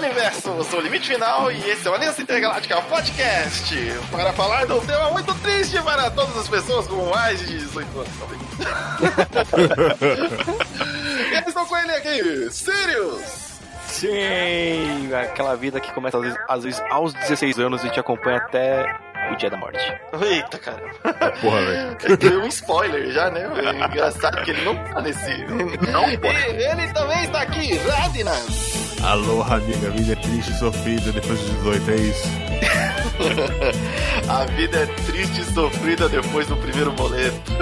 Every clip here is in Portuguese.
universo, eu sou o Limite Final e esse é o Aliança Intergaláctica Podcast para falar de um tema muito triste para todas as pessoas com mais de 18 anos. e eu estou com ele aqui, Sirius! Sim, aquela vida que começa às vezes, às vezes aos 16 anos e te acompanha até o dia da morte. Eita, cara. Porra, velho. Deu um spoiler já, né? É engraçado que ele não tá nesse. Não, e ele também está aqui, Radinas! Aloha, amiga. A vida é triste e sofrida depois dos 18, é isso? A vida é triste e sofrida depois do primeiro boleto.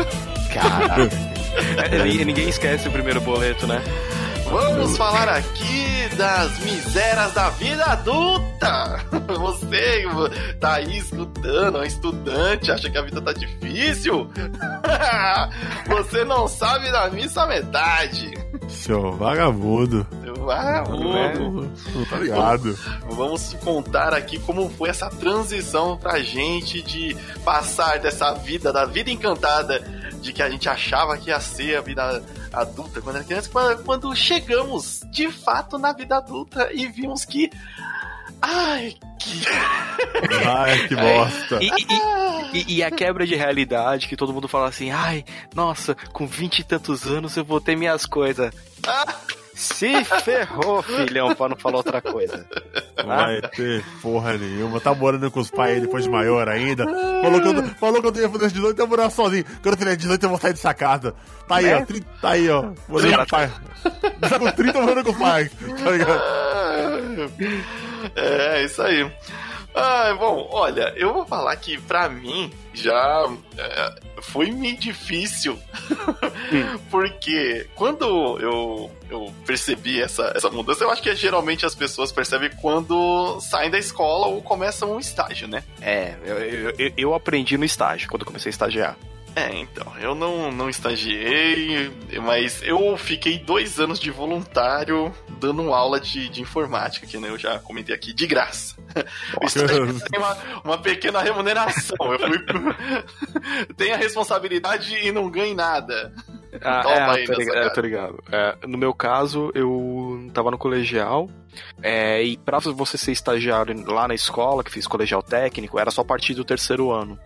Cara. Ninguém esquece o primeiro boleto, né? Vamos falar aqui das misérias da vida adulta. Você tá aí escutando, é um estudante, acha que a vida tá difícil? Você não sabe da missa metade. Seu vagabundo. Seu vagabundo. Tá ligado? Vamos contar aqui como foi essa transição pra gente de passar dessa vida, da vida encantada, de que a gente achava que ia ser a vida adulta quando era criança, quando chegamos de fato na vida adulta e vimos que. Ai, que. Ai, que bosta. E, e- e- e a quebra de realidade que todo mundo fala assim, ai, nossa, com vinte e tantos anos eu vou ter minhas coisas. Ah, Se ferrou, filhão, pra não falar outra coisa. Não vai ter porra nenhuma. Tá morando com os pais depois de maior ainda. Falou que eu, falou que eu ia fazer 18 e eu vou morar sozinho. Quando eu fizer 18 eu vou sair dessa casa. Tá aí, É? ó. tri- Tá aí, ó. Morando com os pais. Tá com 30 morando com os pais. Tá ligado? É, isso aí. Ah, bom, olha, eu vou falar que pra mim já é, foi meio difícil. Porque quando eu, eu percebi essa, essa mudança, eu acho que geralmente as pessoas percebem quando saem da escola ou começam um estágio, né? É, eu, eu, eu- aprendi no estágio, quando comecei a estagiar. É, então, eu não, não estagiei, mas eu fiquei dois anos de voluntário dando aula de, de informática, que né, eu já comentei aqui, de graça. Tem uma, uma pequena remuneração. Eu fui pro... tem a responsabilidade e não ganho nada. Ah, Toma é, aí tô nessa ligado, é, tô ligado. É, no meu caso, eu tava no colegial, é, e pra você ser estagiário lá na escola, que fiz colegial técnico, era só a partir do terceiro ano.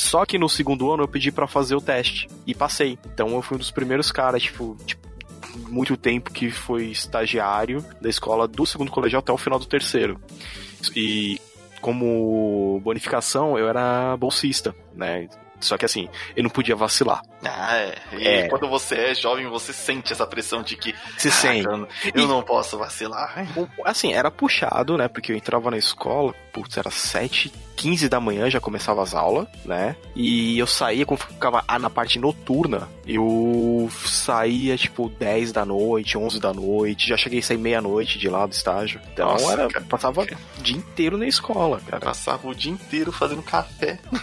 Só que no segundo ano eu pedi pra fazer o teste, e passei. Então eu fui um dos primeiros caras, tipo, tipo, muito tempo que foi estagiário da escola do segundo colegial até o final do terceiro. E como bonificação, eu era bolsista, né? Só que assim, eu não podia vacilar. Ah, é. E É. quando você é jovem, você sente essa pressão de que Se "Ah, sente. eu, eu não posso vacilar. Assim, era puxado, né? Porque eu entrava na escola, putz, era 7, 15 da manhã, já começava as aulas, né? E eu saía, quando ficava ah, na parte noturna, eu saía, tipo, 10 da noite, 11 da noite, já cheguei a sair meia-noite de lá do estágio. Então, Nossa, era, cara. passava o dia inteiro na escola, cara. Passava o dia inteiro fazendo café.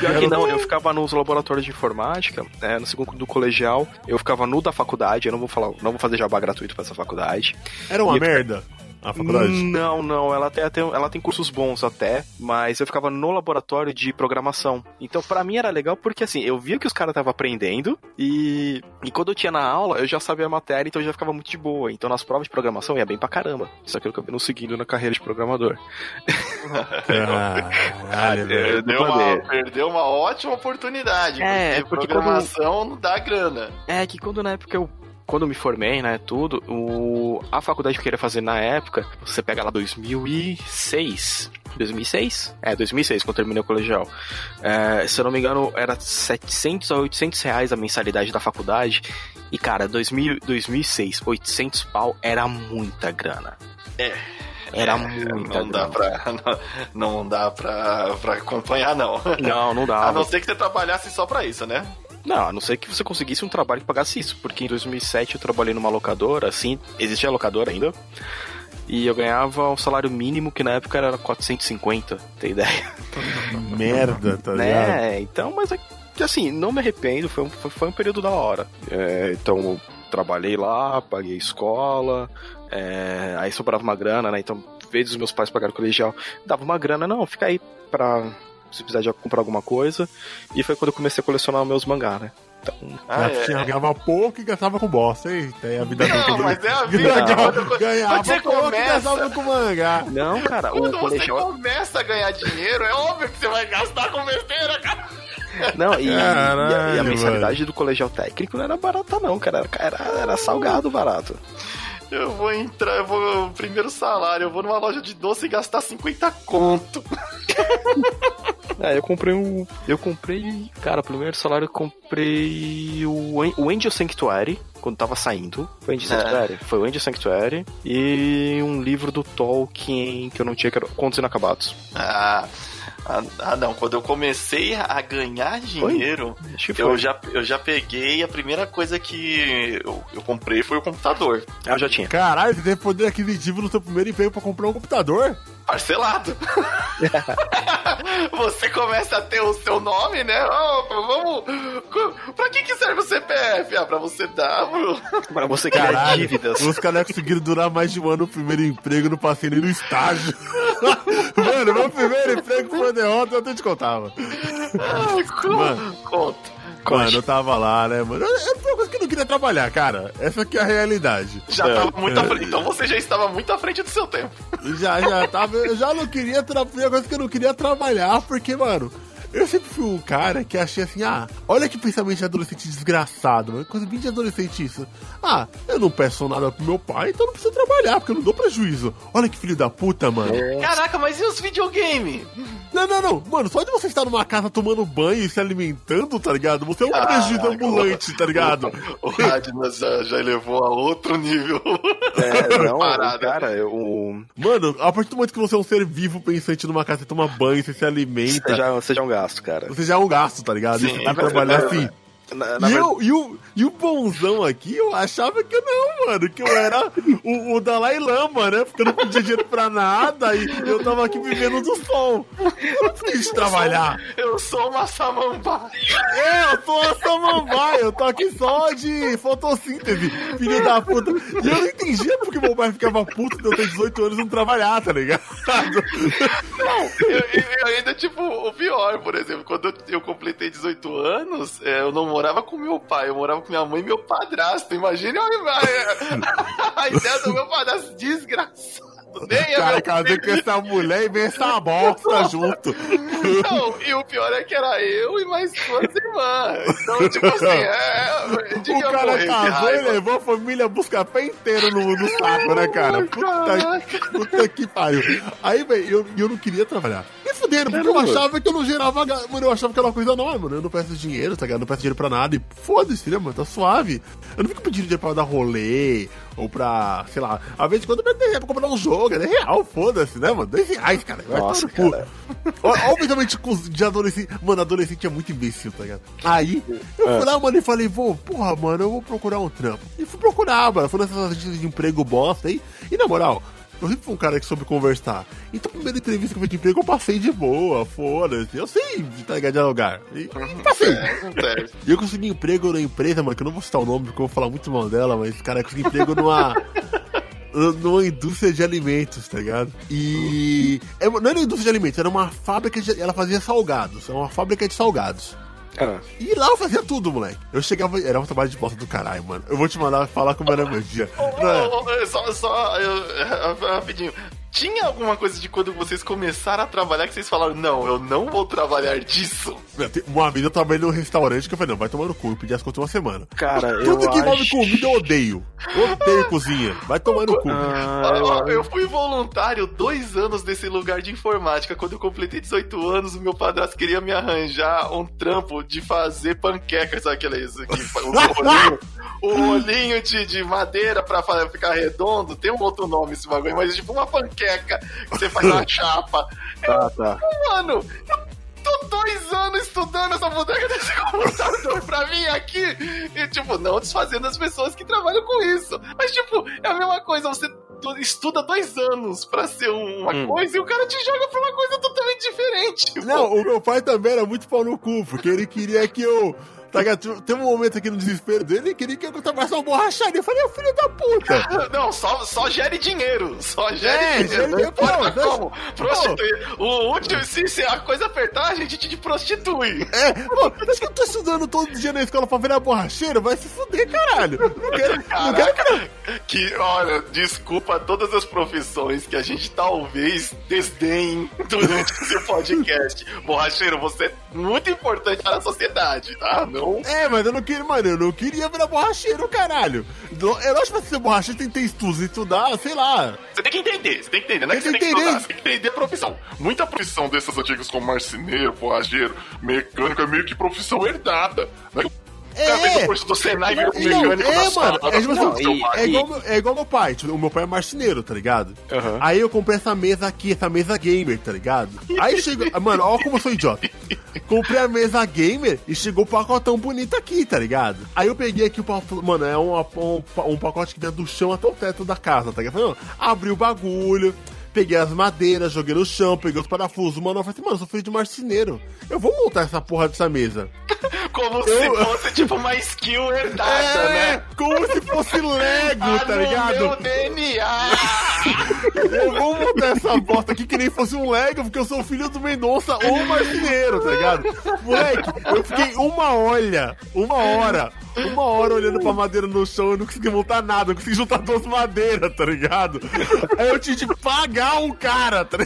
Pior que não, eu ficava nos laboratórios de informática, né, no segundo do colegial, eu ficava no da faculdade, eu não vou falar, não vou fazer jabá gratuito pra essa faculdade. Era uma E- merda a faculdade. Não, não, ela até tem, ela tem cursos bons até, mas eu ficava no laboratório de programação. Então, pra mim era legal porque assim, eu via que os caras estavam aprendendo e, e quando eu tinha na aula, eu já sabia a matéria, então eu já ficava muito de boa. Então, nas provas de programação ia bem pra caramba. Só que eu acabei não seguindo na carreira de programador. Caralho, velho. Perdeu uma, perdeu uma ótima oportunidade. É, porque porque programação não dá grana. É que quando na época eu quando eu me formei, né, tudo, o, a faculdade que eu queria fazer na época, você pega lá 2006. 2006? É, 2006, quando terminei o colegial. É, se eu não me engano, era 700 a 800 reais a mensalidade da faculdade. E, cara, 2000, 2006, 800 pau era muita grana. É. Era É, muita não dá grana. pra, não, não dá pra, pra acompanhar, não. Não, não A dava. não ser que você trabalhasse só pra isso, né? Não, a não ser que você conseguisse um trabalho que pagasse isso. Porque em 2007 eu trabalhei numa locadora, assim, existia locadora ainda. E eu ganhava um salário mínimo que na época era 450, tem ideia? Merda, tá ligado? né? Então, mas é assim, não me arrependo, foi um, foi, foi um período da hora. É, então, eu trabalhei lá, paguei escola, é, aí sobrava uma grana, né? Então, em vez dos meus pais pagarem o colegial, dava uma grana, não, fica aí pra se precisar de comprar alguma coisa. E foi quando eu comecei a colecionar meus mangá, né? Então, Ah, é. ganhava pouco e gastava com bosta. Eita, é a vida Não, adulta. mas é a vida. Ganhava, Quando- ganhava quando você pouco e começa- gastava com mangá. não, cara, o Quando você começa a ganhar dinheiro, é óbvio que você vai gastar com besteira, cara. Não, e, e a- e a, Caralho, mensalidade do colegial técnico não era barata, não, cara. Era, era, era salgado barato. Eu vou entrar, eu vou. Primeiro salário, eu vou numa loja de doce e gastar 50 conto. É, eu comprei um. Eu comprei. Cara, primeiro salário eu comprei o, An- o Angel Sanctuary, quando tava saindo. Foi o Angel É. Sanctuary? Foi o Angel Sanctuary. E um livro do Tolkien que eu não tinha, que era Contos Inacabados. Ah, ah, ah, não. Quando eu comecei a ganhar dinheiro, Acho que eu foi. já, eu já peguei. A primeira coisa que eu, eu comprei foi o computador. Ah, eu já tinha. Caralho, você teve poder aquisitivo no seu primeiro emprego pra comprar um computador? Parcelado. Você começa a ter o seu nome, né? Ó, vamos. Pra que, que serve o CPF? Ah, pra você dar, bro. Pra você criar Caralho, dívidas. os caras conseguiram durar mais de um ano no primeiro emprego, não passei nem no estágio. Mano, meu primeiro emprego foi uma derrota, eu até te contava. Ai, co- Mano. Conta. Mano, eu tava lá, né, mano? Era uma coisa que eu não queria trabalhar, cara. Essa aqui é a realidade. Já É. tava muito à frente. Então você já estava muito à frente do seu tempo. Já, já tava. Eu já não queria trabalhar, coisa que eu não queria trabalhar, porque, mano. Eu sempre fui um cara que achei assim, ah, olha que pensamento de adolescente desgraçado, mano. Coisa bem de adolescente isso. Ah, eu não peço nada pro meu pai, então eu não preciso trabalhar, porque eu não dou prejuízo. Olha que filho da puta, mano. Caraca, mas e os videogames? Não, não, não. Mano, só de você estar numa casa tomando banho e se alimentando, tá ligado? Você é um prejuízo ambulante, tá ligado? O Radnas já, já elevou a outro nível. É, não, Parada. cara, eu, o- Mano, a partir do momento que você é um ser vivo pensante numa casa, você toma banho, você se alimenta. seja, seja um gasto, cara. Você já é um gasto, tá ligado? Sim, você trabalhar verdade, assim. Na, na E, eu, e, o, e o bonzão aqui, eu achava que não, mano, que eu era o, o Dalai Lama, né? Porque eu não dinheiro pra nada e eu tava aqui vivendo do sol. Eu não preciso trabalhar. Eu sou uma samambaia. É, eu sou a samambaia, eu tô aqui só de fotossíntese, filho da puta. E eu não entendia porque meu pai ficava puto de eu ter 18 anos e não trabalhar, tá ligado? Eu, eu- eu ainda, tipo, o pior, por exemplo, quando eu, eu completei 18 anos, é, eu não morava com meu pai, eu morava com minha mãe e meu padrasto. Imagine a ideia do meu padrasto desgraçado. Nem é Cara, meu casei com essa mulher e vem essa bosta junto. Não, e o pior é que era eu e mais duas irmãs. Então, tipo assim, é. O cara casou e levou a família buscar pé inteiro no, no saco, né, cara? Puta, puta que pariu. Aí, velho, eu, eu não queria trabalhar. Me fuderam, porque eu achava que eu não gerava. Mano, eu achava que era uma coisa nova, mano. Eu não peço dinheiro, tá ligado? Eu não peço dinheiro pra nada. E foda-se, né, mano? Tá suave. Eu não fico pedindo dinheiro pra dar rolê ou pra, sei lá. Às vezes quando eu pego pra comprar um jogo, é real, foda-se, né, mano? Dois reais, cara. Vai Nossa, cara. Obviamente, com os- de adolescente. Mano, adolescente é muito imbecil, tá ligado? Aí, eu fui lá, mano, e falei, vou, porra, mano, eu vou procurar um trampo. E fui procurar, mano. Fui nessas agências de emprego bosta aí. E na moral. Eu sempre fui um cara que soube conversar. Então, a primeira entrevista que eu fiz de emprego, eu passei de boa, foda-se. Eu sei, tá ligado, dialogar. E passei. Acontece. E eu consegui emprego na empresa, mano, que eu não vou citar o nome porque eu vou falar muito mal dela, mas, cara, eu consegui emprego numa. numa indústria de alimentos, tá ligado? E. é, Não era indústria de alimentos, era uma fábrica de. Ela fazia salgados, era uma fábrica de salgados. Ah, E lá eu fazia tudo, moleque. Eu chegava. Era um trabalho de bosta do caralho, mano. Eu vou te mandar falar como era meu dia. É? ô, ô, Só, só eu- rapidinho. Tinha alguma coisa de quando vocês começaram a trabalhar que vocês falaram, não, eu não vou trabalhar disso? Uma vez eu trabalhei num restaurante que eu falei, não, vai tomar no cu. Eu pedi as contas uma semana. cara, eu Tudo que envolve acho... comida eu odeio. Eu odeio cozinha. Vai tomar no cu. Ah, eu fui voluntário dois anos nesse lugar de informática. Quando eu completei 18 anos, o meu padrasto queria me arranjar um trampo de fazer panqueca, sabe aquele isso que o rolinho, o rolinho de, de madeira pra ficar redondo. Tem um outro nome esse bagulho, mas é tipo uma panqueca que você faz na chapa. Tá, tá. Mano, eu tô dois anos estudando essa boneca desse computador pra mim aqui. E, tipo, não desfazendo as pessoas que trabalham com isso. Mas, tipo, é a mesma coisa. Você tu- estuda dois anos pra ser uma Hum. coisa e o cara te joga pra uma coisa totalmente diferente. Não, o meu pai também era muito pau no cu, porque ele queria que eu Tá ligado? Teve um momento aqui no desespero dele, ele queria que eu trabalhasse uma borracharia. Eu falei, filho da puta. Não, só, só gere dinheiro. Só gere É, dinheiro. gere pô, como. Prostituir. O último, se, se a coisa apertar, a gente te prostitui. É, pô, acho que eu tô estudando todo dia na escola pra virar borracheiro? Vai se fuder, caralho. Não quero, não quero Caraca, que, olha, desculpa todas as profissões que a gente talvez desdenhe durante esse podcast. Borracheiro, você é muito importante para a sociedade, tá? Não. É, mas eu não queria, mano, eu não queria virar borracheiro, caralho. Não- Eu acho que pra ser borracheiro tem que ter estudos, estudar, sei lá. Você tem que entender, você tem que entender, não é que você tem que estudar, entender. você tem que entender a profissão. Muita profissão desses antigos como marceneiro, borracheiro, mecânico, é meio que profissão herdada. Não é curso do Senai virou Não, mecânico é, da mano, é, tipo não, assim, é, igual, meu- é igual meu pai, tipo, o meu pai é marceneiro, tá ligado? Aham. Aí eu comprei essa mesa aqui, essa mesa gamer, tá ligado? Aí chegou, mano, olha como eu sou idiota. Comprei a mesa gamer e chegou o pacotão bonito aqui, tá ligado? Aí eu peguei aqui o pacote, mano, é um, um, um pacote que vem do chão até o teto da casa, tá ligado? Abri o bagulho, peguei as madeiras, joguei no chão, peguei os parafusos, mano, eu falei assim, mano, eu sou filho de marceneiro. Eu vou montar essa porra dessa mesa. Como Eu- se fosse tipo uma skill herdada, É, né? como se fosse Lego, Ah, tá ligado? meu DNA! Eu vou montar essa bosta aqui que nem fosse um Lego, porque eu sou filho do Mendonça ou marceneiro, tá ligado? Moleque, eu fiquei uma olha, uma hora, uma hora olhando pra madeira no chão, eu não consegui montar nada, eu consegui juntar duas madeiras, tá ligado? Aí eu tive que pagar um cara, tá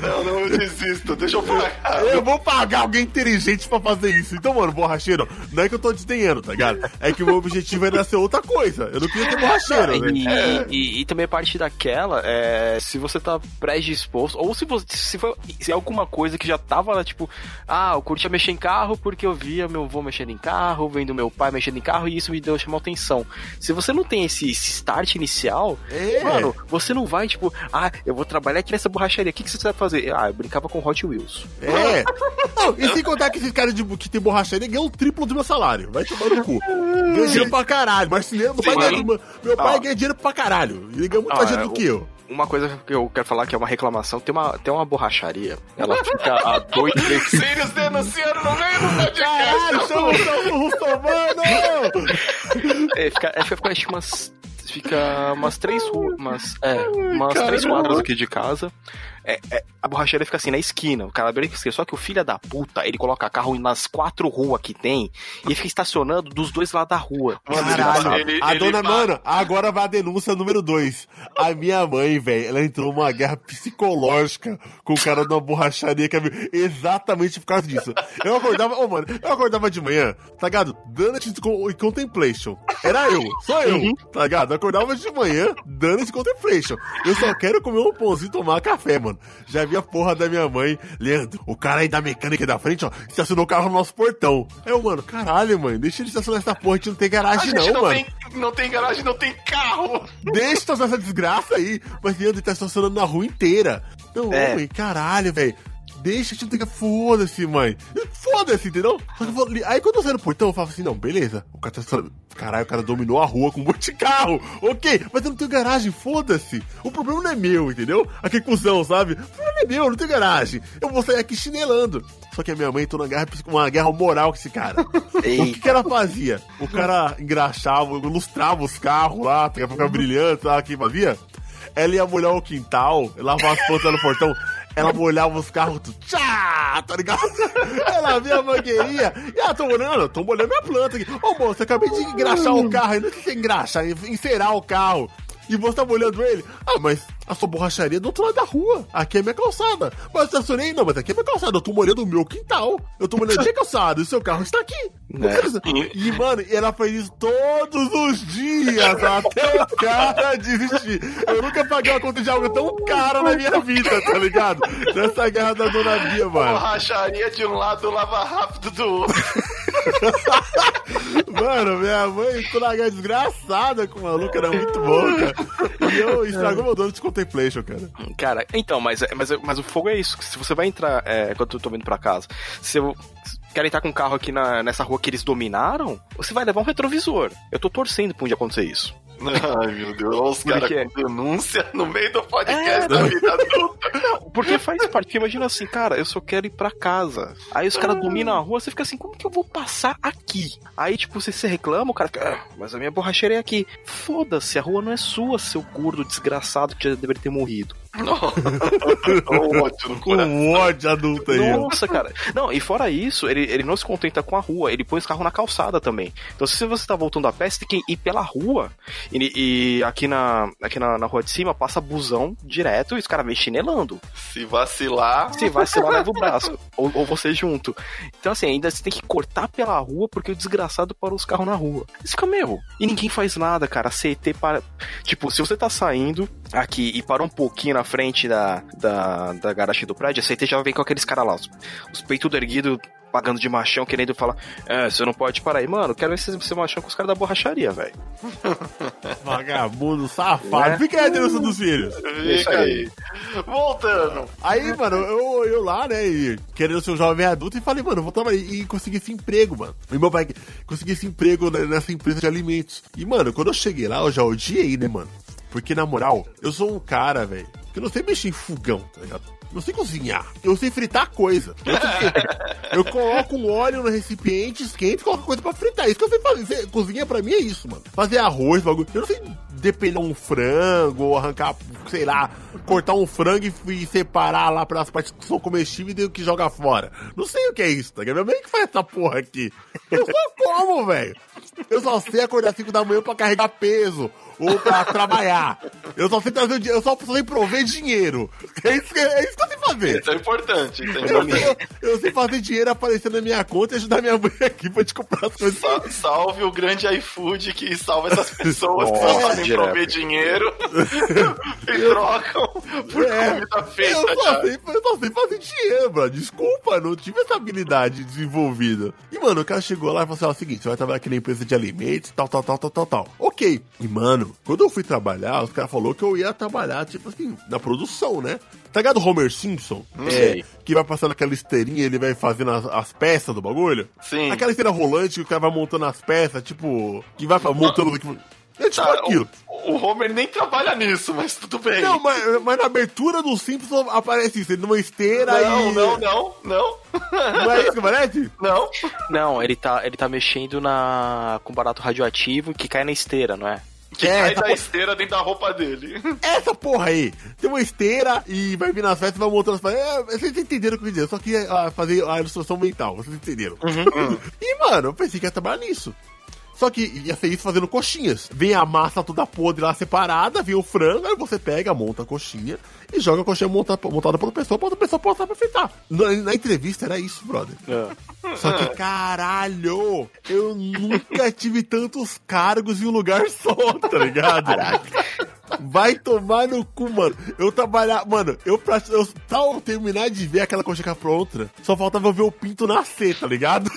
não, não, eu desisto, deixa eu pagar. Eu vou pagar alguém inteligente pra fazer isso. Então, mano, borracheiro, não é que eu tô desdenhando, tá ligado? É que o meu objetivo era ser outra coisa. Eu não queria ser borracheiro, né? E, e- e também a parte daquela, é, se você tá predisposto, ou se você se for se é alguma coisa que já tava lá, tipo, ah, eu curtia mexer em carro porque eu via meu avô mexendo em carro, vendo meu pai mexendo em carro e isso me deu chamar atenção. Se você não tem esse, esse start inicial, É. mano, você não vai, tipo, ah, eu vou trabalhar aqui nessa borracharia, o que, que você vai fazer? Ah, eu brincava com Hot Wheels. É. Não, e sem contar que esses caras de, que tem borracharia ganham o triplo do meu salário. Vai tomar no cu. Ganha dinheiro pra caralho. Marceneiro, meu pai, ganha, meu pai Ah. ganha dinheiro pra caralho. Ele ganha muito Ah, mais dinheiro é, do que eu. Uma coisa que eu quero falar que é uma reclamação, tem uma, tem uma borracharia, ela fica a dois, três Sirius denunciando no meio do podcast. Caralho, chama o Russomano! É, fica, é, fica acho que umas. Fica umas três ruas. Umas, é, umas três quadras aqui de casa. É, é, a borracharia fica assim na esquina. O cara assim, só que o filho da puta, ele coloca carro nas quatro ruas que tem e fica estacionando dos dois lados da rua. Caralho, Ele- a ele dona, fa- mano, agora vai a denúncia número 2. A minha mãe, velho, ela entrou numa guerra psicológica com o cara da borracharia que é exatamente por causa disso. Eu acordava, ô mano, eu acordava de manhã, tá ligado? Dando e Contemplation. Era eu, só eu, tá ligado? Eu acordava de manhã, dando e Contemplation. Eu só quero comer um pãozinho e tomar café, mano. Já vi a porra da minha mãe, Leandro, o cara aí da mecânica da frente, ó, estacionou o carro no nosso portão. Eu, mano, caralho, mãe, deixa ele estacionar essa porra, a gente não tem A garagem gente não, não, mano. tem, não tem garagem, não tem carro. Deixa estacionar essa desgraça aí. Mas Leandro ele tá estacionando na rua inteira. Não, É. mãe, caralho, velho. Deixa, a que. Foda-se, mãe. Foda-se, entendeu? Li- Aí quando eu saio no portão, eu falo assim: não, beleza. O cara tá. Caralho, o cara dominou a rua com um monte de carro. Ok, mas eu não tenho garagem, foda-se. O problema não é meu, entendeu? Aquele cuzão, sabe? O problema é meu, eu não tenho garagem. Eu vou sair aqui chinelando. Só que a minha mãe entrou na guerra, uma guerra moral com esse cara. O que, que ela fazia? O cara engraxava, ilustrava os carros lá, pra ficar brilhante, sabe o que fazia? Ela ia molhar o quintal, lavar as plantas no portão, ela molhava os carros, tchá, tá ligado? Ela via a mangueirinha, e ela, tô molhando, tô molhando minha planta aqui. Ô, moço, acabei de engraxar o carro, ainda que você engraxar, encerar o carro. E você tá molhando ele? Ah, mas a sua borracharia é do outro lado da rua. Aqui é minha calçada. Mas eu estacionei? Não, mas aqui é minha calçada. Eu tô molhando o meu quintal. Eu tô molhando a minha calçada e o seu carro está aqui. É. E, mano, ela faz isso todos os dias até o cara desistir. Eu nunca paguei uma conta de algo tão caro na minha vida, tá ligado? Nessa guerra da Dona Bia, mano. Borracharia de um lado, lava rápido do outro. Mano, minha mãe na guerra desgraçada com o maluco, era muito bom, cara. E eu estragou meu dono de contemplation, cara. Cara, então, mas, mas, mas o fogo é isso. Se você vai entrar, é, quando eu tô vindo pra casa, se eu quero entrar com um carro aqui na, nessa rua que eles dominaram, você vai levar um retrovisor. Eu tô torcendo pra um dia acontecer isso. Ai, meu Deus, olha os caras com denúncia no meio do podcast É, da vida adulta. Porque faz parte, porque imagina assim, cara, eu só quero ir pra casa. Aí os caras dominam a rua, você fica assim, como que eu vou passar aqui? Aí, tipo, você se reclama, o cara fica, ah, mas a minha borracheira é aqui. Foda-se, a rua não é sua, seu gordo desgraçado que já deveria ter morrido. O ódio no coração. Ódio adulto aí. Nossa, cara. Não, e fora isso, ele, ele não se contenta com a rua, ele põe os carros na calçada também. Então, se você tá voltando a pé, você tem que ir pela rua. E, e aqui, na, aqui na, na rua de cima passa busão direto e os caras vêm chinelando. Se vacilar. Se vacilar, leva o braço. Ou, ou você junto. Então, assim, ainda você tem que cortar pela rua porque o desgraçado parou os carros na rua. Isso fica, meu. E ninguém faz nada, cara. A CET para. Tipo, se você tá saindo aqui e para um pouquinho na frente da, da, da garagem do prédio, a CET já vem com aqueles caras lá, os, os peitudos erguidos. Pagando de machão, querendo falar, é, você não pode parar aí. Mano, quero ver você ser machão com os caras da borracharia, velho. Vagabundo, safado. Né? Fica aí a denúncia dos filhos. Fica aí. Voltando. Aí, mano, eu, eu lá, né, e querendo ser um jovem adulto, e falei, mano, vou trabalhar e consegui esse emprego, mano. E meu pai consegui esse emprego nessa empresa de alimentos. E, mano, quando eu cheguei lá, eu já odiei, né, mano? Porque, na moral, eu sou um cara, velho, que eu não sei mexer em fogão, tá ligado? Não sei cozinhar. Eu sei fritar coisa. Eu, sei- eu coloco um óleo no recipiente, esquento e coloco coisa pra fritar. Isso que eu sei fazer. Cozinha pra mim é isso, mano. Fazer arroz, bagulho. Eu não sei depenar um frango ou arrancar, sei lá, cortar um frango e, e separar lá pelas partes que são comestíveis e o que joga fora. Não sei o que é isso, tá ligado? Minha mãe que faz essa porra aqui. Eu só como, velho. Eu só sei acordar 5 da manhã pra carregar peso ou pra trabalhar. Eu só sei trazer o dinheiro, eu só sei prover dinheiro. É isso que, é isso que eu sei fazer. Isso é importante. Isso é Eu, importante. eu sei fazer dinheiro aparecer na minha conta e ajudar minha mãe aqui pra te comprar as coisas. Sa- Salve o grande iFood que salva essas pessoas que só sabem direto. prover dinheiro e trocam por É, comida feita eu, só sei, eu só sei fazer dinheiro, bro. Desculpa, não tive essa habilidade desenvolvida. E, mano, o cara chegou lá e falou assim: ó, é o seguinte, você vai trabalhar aqui na empresa de alimentos, tal, tal, tal, tal, tal, tal. Ok. E, mano, quando eu fui trabalhar, os caras falaram que eu ia trabalhar, tipo assim, na produção, né? Tá ligado o Homer Simpson? É, sei. que vai passando aquela esteirinha ele vai fazendo as, as peças do bagulho? Sim. Aquela esteira rolante que o cara vai montando as peças, tipo, que vai montando. É tipo Tá, aquilo. o, o Homer nem trabalha nisso, mas tudo bem. Não, mas, mas na abertura do Simpsons aparece isso, ele numa esteira não, e. não, não, não, Não é isso que aparece? não. Não, ele tá, ele tá mexendo na com barato radioativo que cai na esteira, não é? Que É, cai da esteira dentro da roupa dele. Essa porra aí. Tem uma esteira e vai vir nas festas e vai montando as coisas. É, vocês entenderam o que eu dizer. Eu só queria ah, fazer a ilustração mental. Vocês entenderam. e, mano, eu pensei que ia trabalhar nisso. Só que ia ser isso fazendo coxinhas. Vem a massa toda podre lá separada, vem o frango, aí você pega, monta a coxinha e joga a coxinha montada, montada por outra pessoa, pra outra pessoa postar pra fritar. Na, na entrevista era isso, brother. Só que, caralho, eu nunca tive tantos cargos em um lugar só, tá ligado? Vai tomar no cu, mano. Eu trabalhar. Mano, eu pra eu, tal terminar de ver aquela coxinha pronta, só faltava eu ver o pinto nascer, tá ligado?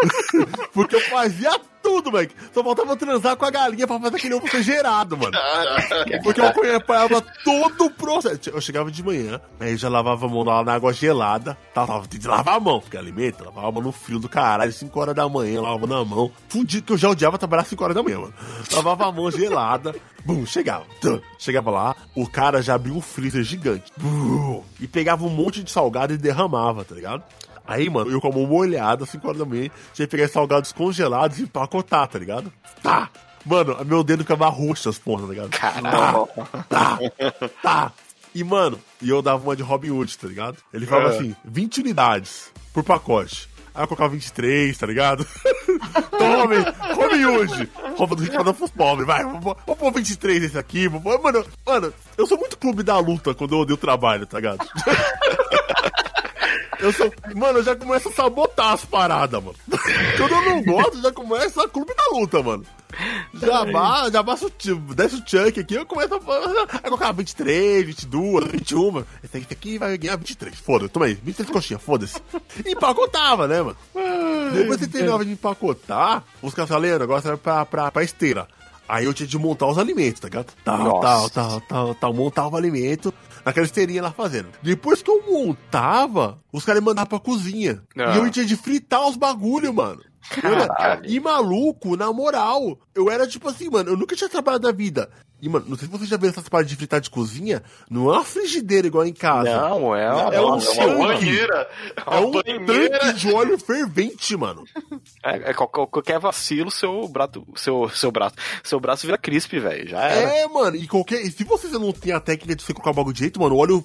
Porque eu fazia tudo, moleque. Só faltava transar com a galinha pra fazer aquele ovo ser gerado, mano. Porque eu acompanhava todo o processo. Eu chegava de manhã, aí já lavava a mão lá na água gelada. Tava, tem que lavar a mão, porque alimento, lavava a mão no frio do caralho, 5 horas da manhã, lavava na mão. Fudido que eu já odiava trabalhar 5 horas da manhã, mano. Lavava a mão gelada. Bum, chegava. Tum. Chegava lá, o cara já abriu um freezer gigante. Bum, e pegava um monte de salgado e derramava, tá ligado? Aí, mano, eu com a mão molhada, 5 horas da manhã, tinha que pegar salgados congelados e empacotar, tá ligado? Tá! Mano, meu dedo ficava roxo as porras, tá ligado? Caramba. Tá, tá. E, mano, e eu dava uma de Robin Hood, tá ligado? Ele falava É. assim, 20 unidades por pacote. Aí eu colocava 23, tá ligado? Tome, Robin Hood. Roupa do rico pros pobres, vai. Vou, pôr- vou pôr 23 esse aqui. Vou mano, mano, eu sou muito clube da luta quando eu odeio trabalho, tá ligado? Eu sou. Mano, eu já começo a sabotar as paradas, mano. Quando eu não gosto, já começa a clube da luta, mano. Já vá, já passa o tio- desce o chunk aqui, eu começo a. Aí colocar 23, 22, 21. Esse aqui, vai ganhar 23. Foda-se, toma aí, 23 coxinha, foda-se. Empacotava, né, mano? Depois que você terminava de empacotar, os Leandro, agora você vai pra, pra, pra esteira. Aí eu tinha de montar os alimentos, tá ligado? Tal, tal, Nossa. tal, tal, tal. Montava o alimento naquela esteirinha lá fazendo. Depois que eu montava, os caras mandavam pra cozinha. Ah. E eu tinha de fritar os bagulho, mano. Caralho. E maluco, na moral, eu era tipo assim, mano, eu nunca tinha trabalhado na vida. E, mano, não sei se vocês já viram essas paradas de fritar de cozinha. Não é uma frigideira igual em casa. Não, é uma, é um é uma banheira. É um tanque de óleo fervente, mano. É, é qualquer vacilo, seu braço, seu, seu braço, seu braço vira crisp, velho. Já era. É, mano, e qualquer. E se você não tem a técnica de você colocar o bagulho de jeito, mano, o óleo,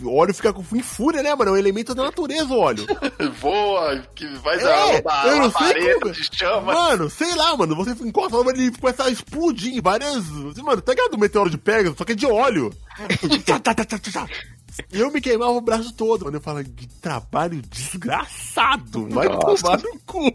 o óleo fica em fúria, né, mano? É um elemento da natureza, o óleo. Voa, que vai é, dar eu não sei como... de chama. Mano, sei lá, mano, você encosta o ele começa a explodir em várias. Mano, tá ligado o meteoro de Pegasus, só que é de óleo. E eu me queimava o braço todo, mano. Eu falava, que trabalho desgraçado. Vai Nossa. tomar no cu.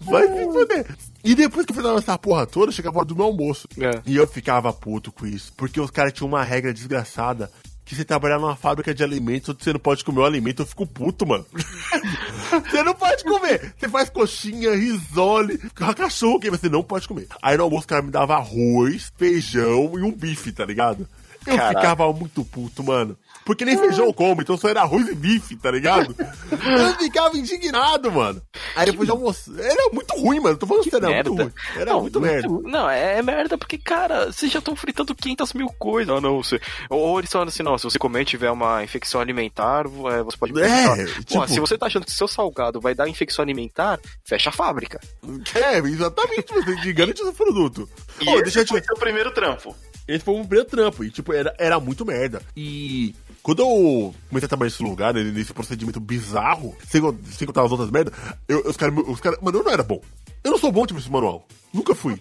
Vai se fuder. E depois que eu fiz essa porra toda, chegava a hora do meu almoço. É. E eu ficava puto com isso. Porque os caras tinham uma regra desgraçada que você trabalhar numa fábrica de alimentos, você não pode comer o alimento, eu fico puto, mano. você não pode comer. Você faz coxinha, risole, cachorro que você não pode comer. Aí no almoço o cara me dava arroz, feijão e um bife, tá ligado? Eu Caraca. ficava muito puto, mano. Porque nem feijão como, então só era arroz e bife, tá ligado? eu ficava indignado, mano. Aí depois de almoçar. Era muito ruim, mano. Tô falando sério, era muito ruim. Era não, muito merda. Não, é, é, merda porque, cara, vocês já estão fritando 500 mil coisas. Não, não, você... Ou eles falam assim, não, se você comer e tiver uma infecção alimentar, é, você pode. É, tipo... Pô, se você tá achando que seu salgado vai dar infecção alimentar, fecha a fábrica. É, exatamente. Você o produto. E Ô, deixa eu te... foi seu primeiro trampo. Esse foi o primeiro trampo. E, tipo, era, era muito merda. E quando eu comecei a trabalhar nesse lugar, né, nesse procedimento bizarro, sem, sem contar as outras merdas, eu, os caras. Os cara, mano, eu não era bom. Eu não sou bom tipo esse manual. Nunca fui.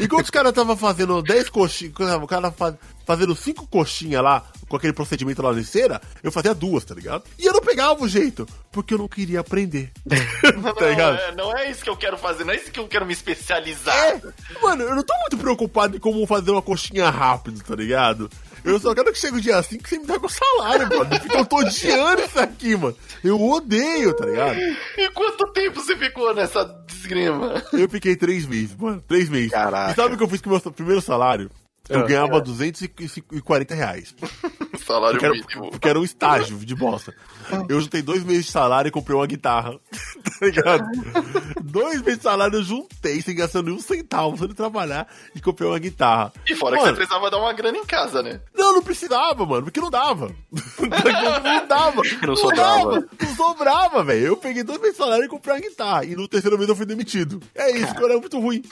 Enquanto os caras estavam fazendo 10 coxinhas, o cara faz, fazendo 5 coxinhas lá, com aquele procedimento lá de cera, eu fazia duas, tá ligado? E eu não pegava o jeito, porque eu não queria aprender. Não, tá ligado? Não é, não é, isso que eu quero fazer, não é isso que eu quero me especializar. É, mano, eu não tô muito preocupado em como fazer uma coxinha rápido, tá ligado? Eu só quero que chegue o dia assim que você me dá meu salário, mano. Porque eu tô odiando isso aqui, mano. Eu odeio, tá ligado? E quanto tempo você ficou nessa desgrima? Eu fiquei três meses, mano. Três meses. Caraca. E sabe o que eu fiz com o meu primeiro salário? Eu é, ganhava é. 240 reais. Salário porque era, mínimo. Porque era um estágio de bosta. Eu juntei dois meses de salário e comprei uma guitarra. tá ligado? Dois meses de salário eu juntei, sem gastar nenhum centavo, sem trabalhar, e comprei uma guitarra. E fora mano, que você precisava dar uma grana em casa, né? Não, não precisava, mano, porque não dava. não dava. Não, não sobrava. não sobrava, velho. Eu peguei dois meses de salário e comprei uma guitarra. E no terceiro mês eu fui demitido. É isso, cara, era muito ruim.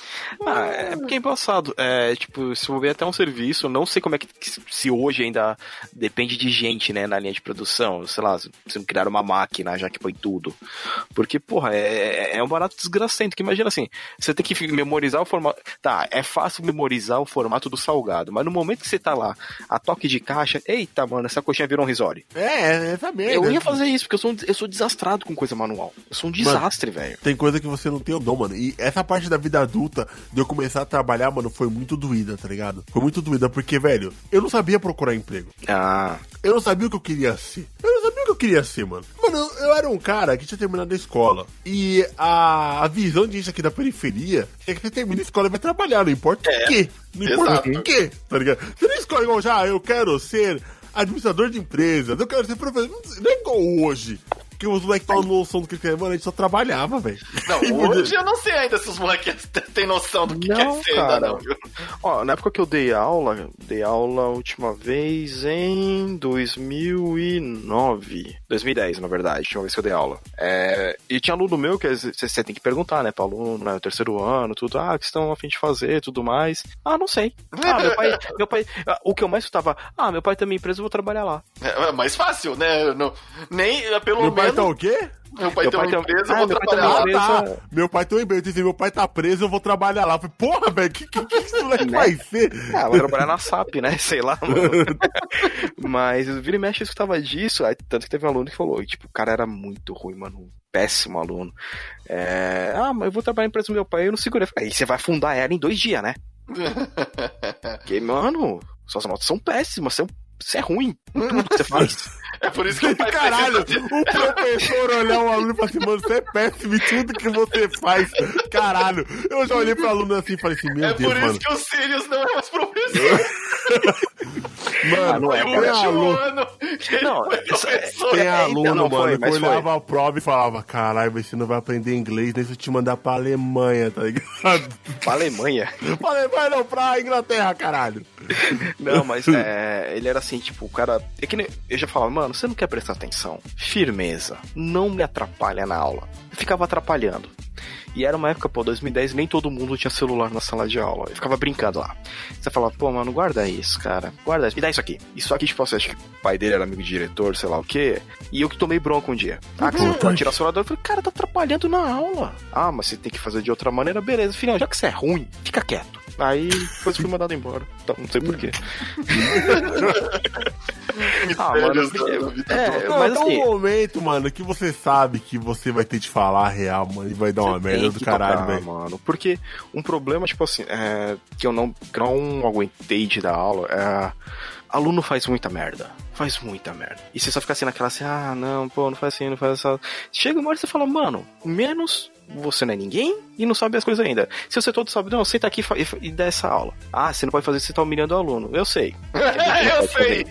Ah, é porque é embaçado. É, tipo, se eu ver até um serviço, não sei como é que se hoje ainda depende de gente, né, na linha de produção. Sei lá, se não criar uma máquina já que põe tudo. Porque, porra, é, é, é um barato desgracento. Que imagina assim, você tem que memorizar o formato. Tá, é fácil memorizar o formato do salgado, mas no momento que você tá lá, a toque de caixa, eita, mano, essa coxinha virou um risório. É, é essa merda. Eu ia fazer isso, porque eu sou, eu sou desastrado com coisa manual. Eu sou um desastre, velho. Tem coisa que você não tem o dom, mano. E essa parte da vida adulta, de eu começar a trabalhar, mano, foi muito doída, tá ligado? Foi muito doída, porque, velho, eu não sabia procurar emprego. Ah. Eu não sabia o que eu queria ser. Eu não sabia o que eu queria ser, mano. Mano, eu, era um cara que tinha terminado a escola. E a, a visão gente aqui da periferia é que você termina a escola e vai trabalhar, não importa é, o quê. Não importa o quê, tá ligado? Você não escolhe igual já, eu quero ser administrador de empresas, eu quero ser professor. Não é igual hoje. Porque os moleques estavam noção do que quer, mano, a gente só trabalhava, velho. Não, hoje eu não sei ainda se os moleques têm noção do que não, quer ser cara. ainda, não, viu? Ó, na época que eu dei aula, dei aula a última vez em 2009. 2010, na verdade, a última vez que eu dei aula. É, e tinha aluno meu que você tem que perguntar, né, pra aluno, né, terceiro ano, tudo, ah, o que estão a fim de fazer, tudo mais. Ah, não sei. Ah, meu pai, meu pai, ah, o que eu mais estava, ah, meu pai tem minha empresa, eu vou trabalhar lá. É, é mais fácil, né? Não, nem, pelo meu menos pai tá o quê? Meu pai meu tem pai uma empresa, eu vou trabalhar lá. Tá. Meu pai tem uma empresa, dizer, meu pai tá preso, eu vou trabalhar lá. Falei, porra, velho, que, que, que esse moleque né? vai ser? Ah, vai trabalhar na SAP, né? Sei lá, mano. Mas vira e mexe escutava disso, aí, tanto que teve um aluno que falou, e, tipo, o cara era muito ruim, mano. Um péssimo aluno. É, ah, mas eu vou trabalhar na empresa do meu pai, eu não segurei. Aí você vai fundar ela em dois dias, né? Porque, mano, suas notas são péssimas, você é, você é ruim em tudo que você faz. É por isso que o pai Caralho, o professor olhar um aluno e falar assim, mano, você é péssimo em tudo que você faz. Caralho, eu já olhei pro aluno assim e falei assim, meu É Deus, por isso mano. que o Sirius não é mais professor. Mano, Ah, não é, Foi tem aluno, ano Não, é- professor. tem É, aluno, então, mano, foi, que mas foi. olhava a prova e falava, caralho, você não vai aprender inglês, nem se eu te mandar pra Alemanha, tá ligado? Pra Alemanha. Falei, vai não, pra Inglaterra, caralho. Não, mas é, ele era assim, tipo, o cara. É que nem, eu já falava, mano, você não quer prestar atenção? Firmeza. Não me atrapalha na aula. Eu ficava atrapalhando. E era uma época, pô, 2010, nem todo mundo tinha celular na sala de aula. Eu ficava brincando lá. Você falava, pô, mano, guarda isso, cara. Guarda isso. Me dá isso aqui. Isso aqui, tipo, você acha que o pai dele era amigo de diretor, sei lá o quê. E eu que tomei bronca um dia. Ah, que você pode tirar o celular. Eu falei, cara, tá atrapalhando na aula. Ah, mas você tem que fazer de outra maneira, beleza. Final, já que você é ruim, fica quieto. Aí depois fui mandado embora. Então, não sei porquê. ah, mano, vida é, Não, mas assim, um momento, mano, que você sabe que você vai ter de falar a real, mano, e vai dar uma Você merda do caralho, tocar, velho. mano. Porque um problema, tipo assim, é, que eu não, que eu não aguentei de dar aula é. Aluno faz muita merda. Faz muita merda. E você só fica assim naquela assim, ah, não, pô, não faz assim, não faz assim. Chega uma hora e você fala, mano, menos você não é ninguém e não sabe as coisas ainda. Se você todo sabe, não, senta aqui e e, dá essa aula. Ah, você não pode fazer isso, você tá humilhando o aluno. Eu sei. eu sei.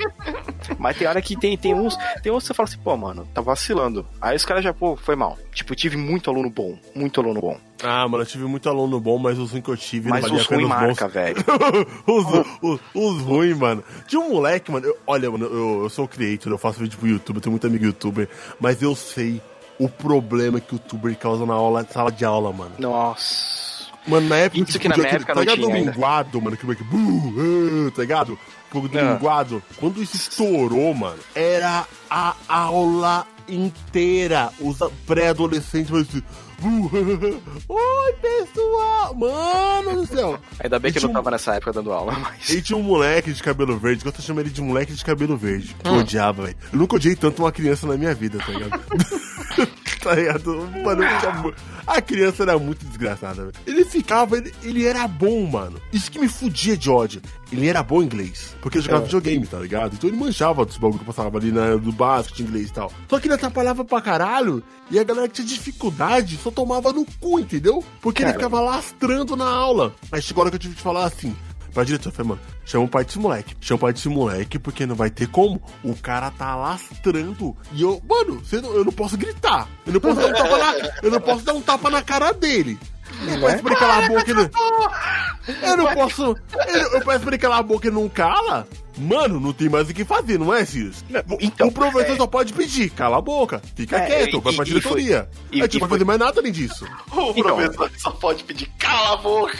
Mas tem hora que tem, tem uns. Tem uns que você fala assim, pô, mano, tá vacilando. Aí os caras já, pô, foi mal. Tipo, tive muito aluno bom. Muito aluno bom. Ah, mano, eu tive muito aluno bom, mas os ruins que eu tive Mas os ruins os bons. marca, velho. os, os, os ruins, mano. Tinha um moleque, mano. eu- olha, mano, eu, eu sou creator, eu faço vídeo pro YouTube, eu tenho muito amigo youtuber, mas eu sei o problema que o youtuber causa na aula, sala de aula, mano. Nossa. Mano, na época. Isso que na minha aquele- época tá não tinha linguado, mano? Que que buh, ah, tá ligado? Fogo do Ah. linguado. Quando isso estourou, mano, era a aula inteira. Os pré-adolescentes falavam assim. "Buh, Oi, pessoal! Mano do céu! Ainda bem que eu não tava nessa época dando aula, mas. E tinha um moleque de cabelo verde, que eu tô chamando ele de moleque de cabelo verde. Que eu odiava, velho. Eu nunca odiei tanto uma criança na minha vida, tá ligado? tá ligado? Mano, a criança era muito desgraçada, velho. Ele ficava, ele, ele era bom, mano. Isso que me fudia de ódio. Ele era bom em inglês. Porque ele jogava É. videogame, tá ligado? Então ele manjava dos bagulho que eu passava ali na, do básico de inglês e tal. Só que ele atrapalhava pra caralho. E a galera que tinha dificuldade só tomava no cu, entendeu? Porque ele Cara. ficava lastrando na aula. Aí chegou a hora que eu tive que falar assim pra diretor, eu falei, mano, chama o pai desse moleque. Chama o pai desse moleque, porque não vai ter como. O cara tá lastrando. E eu, mano, você não- eu não posso gritar. Eu não posso dar um tapa na, eu não posso dar um tapa na cara dele. Eu peço pra ele calar a boca, ele... Eu não posso... Eu, eu peço pra ele calar a boca e não cala. Mano, não tem mais o que fazer, não é, Cis? então, o professor é- só pode pedir, cala a boca, fica É, quieto, e- vai pra e- e diretoria. foi- e- a gente e não vai fazer mais nada além disso. O Então. professor só pode pedir cala a boca.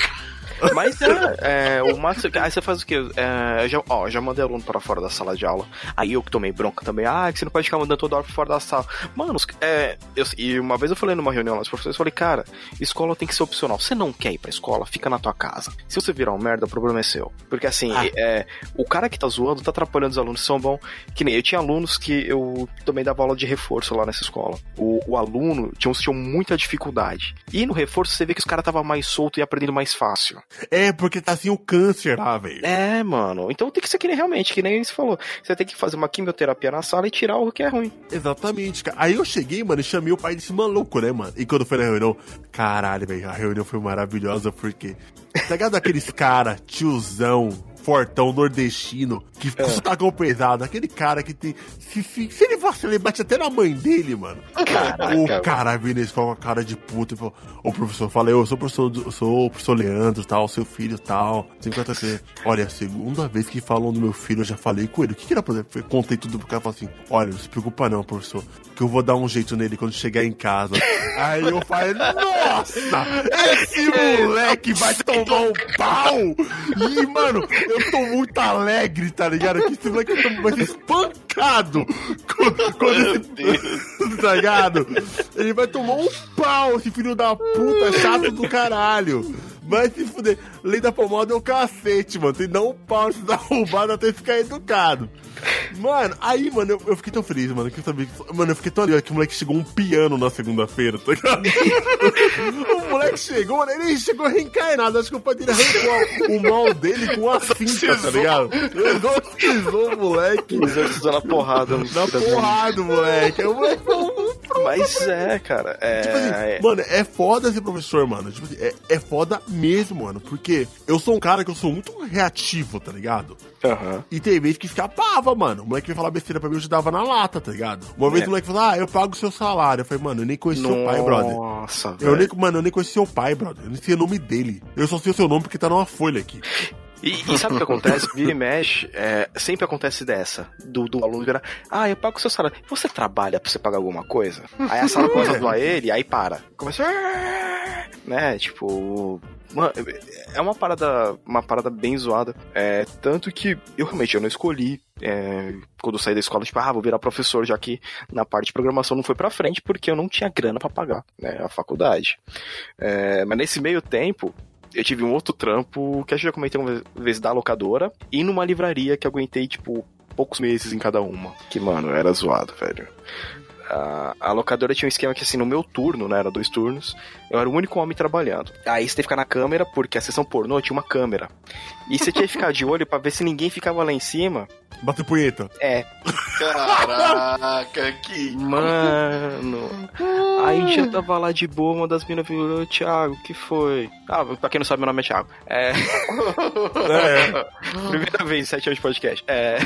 Mas é, é, o máximo. Aí você faz o quê? É, já, ó, já mandei aluno para fora da sala de aula. Aí eu que tomei bronca também. Ah, que você não pode ficar mandando toda hora pra fora da sala. Mano, os- é, eu, e uma vez eu falei numa reunião lá dos professores, eu falei, cara, escola tem que ser opcional. Você não quer ir pra escola, fica na tua casa. Se você virar um merda, o problema é seu. Porque assim, Ah. é, o cara que tá zoando tá atrapalhando os alunos que são bons. Que nem eu tinha alunos que eu também dava aula de reforço lá nessa escola. O, o aluno tinha uns que tinham muita dificuldade. E no reforço você vê que os caras tava mais solto e aprendendo mais fácil. É, porque tá assim o câncer lá, velho. É, mano. Então tem que ser que nem realmente, que nem você falou. Você tem que fazer uma quimioterapia na sala e tirar o que é ruim. Exatamente, cara. Aí eu cheguei, mano, e chamei o pai desse maluco, né, mano? E quando foi na reunião, caralho, velho, a reunião foi maravilhosa porque. Tá ligado aqueles cara, tiozão, fortão, nordestino, que É. com pesado, aquele cara que tem. Se, se, se ele vacilar, ele bate até na mãe dele, mano. Caraca, o cara na escola com a cara de puta e falou: Ô professor, falei, eu sou o professor, sou o professor Leandro, tal, seu filho tal. 50 assim. Olha, a segunda vez que falam do meu filho, eu já falei com ele. O que, que era pra fazer? Contei tudo pro cara e falei assim: Olha, não se preocupa não, professor. Que eu vou dar um jeito nele quando chegar em casa. Aí eu falei, nossa! Esse moleque vai tomar um pau! E, mano, eu tô muito alegre, tá ligado? Que esse moleque vai ser espancado quando, quando esse tá ligado? Ele vai tomar um pau, esse filho da puta chato do caralho. Vai se fuder. Lei da pomada é o cacete, mano. Tem que dar um pau se derrubar até ficar educado. Mano, aí, mano, eu, eu fiquei tão feliz, mano, que eu sabia. Mano, eu fiquei tão ligado que o moleque chegou um piano na segunda-feira, tá ligado? o moleque chegou, mano, ele chegou reencarnado. Acho que o pai dele arrancou o mal dele com a cinta, tá ligado? Exorcizou o moleque. Exorcizou na porrada. Na porrada, moleque. O moleque Mas é, cara. É, Tipo assim, é- mano, é foda ser professor, mano. Tipo assim, é, é foda mesmo, mano. Porque eu sou um cara que eu sou muito reativo, tá ligado? Aham. E tem vezes que escapava, mano. O moleque veio falar besteira pra mim, eu te dava na lata, tá ligado? Uma vez É. o moleque falou, ah, eu pago o seu salário. Eu falei, mano, eu nem conheci seu pai, brother. Nossa, Eu nem, mano, eu nem conheci seu pai, brother. Eu nem sei o nome dele. Eu só sei o seu nome porque tá numa folha aqui. E, e sabe o que acontece? Vira e mexe, é, sempre acontece dessa. Do, do aluno virar, ah, eu pago o seu salário. Você trabalha pra você pagar alguma coisa? Aí a sala começa a zoar ele, aí para. Começa. Né? Tipo. Mano, é uma parada. Uma parada bem zoada. É, tanto que eu realmente eu não escolhi. é, quando eu saí da escola, tipo, ah, vou virar professor, já que na parte de programação não foi pra frente, porque eu não tinha grana pra pagar, né? A faculdade. É, mas nesse meio tempo, eu tive um outro trampo que acho que já comentei uma vez da locadora e numa livraria que eu aguentei, tipo, poucos meses em cada uma. Que, mano, era zoado, velho. A, a locadora tinha um esquema que, assim, no meu turno, né? Era dois turnos, eu era o único homem trabalhando. Aí você tem que ficar na câmera, porque a sessão pornô tinha uma câmera. E você tinha que ficar de olho pra ver se ninguém ficava lá em cima. Bate punheta. É, Caraca, que. mano. Aí dia eu tava lá de boa, uma das minas falou, Thiago, o que foi? Ah, pra quem não sabe, meu nome é Thiago. É. É. Primeira vez, sete anos de podcast. É.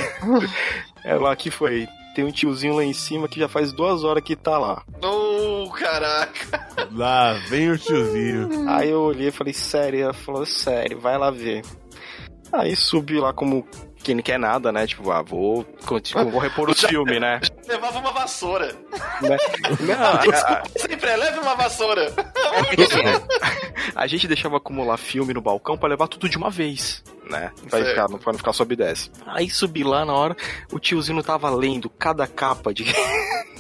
É lá que foi. Tem um tiozinho lá em cima que já faz duas horas que tá lá. Oh, caraca. Lá vem o tiozinho. Aí eu olhei e falei, sério? Ela falou, sério, vai lá ver. Aí subi lá como quem não quer nada, né? Tipo, ah, vou, tipo, vou repor o filme, né? Levava uma vassoura. Né? Não, a, Sempre é, leve uma vassoura. a- a gente deixava acumular filme no balcão pra levar tudo de uma vez, né? Pra, ficar, pra não ficar sobe e desce. Aí subi lá na hora, o tiozinho tava lendo cada capa de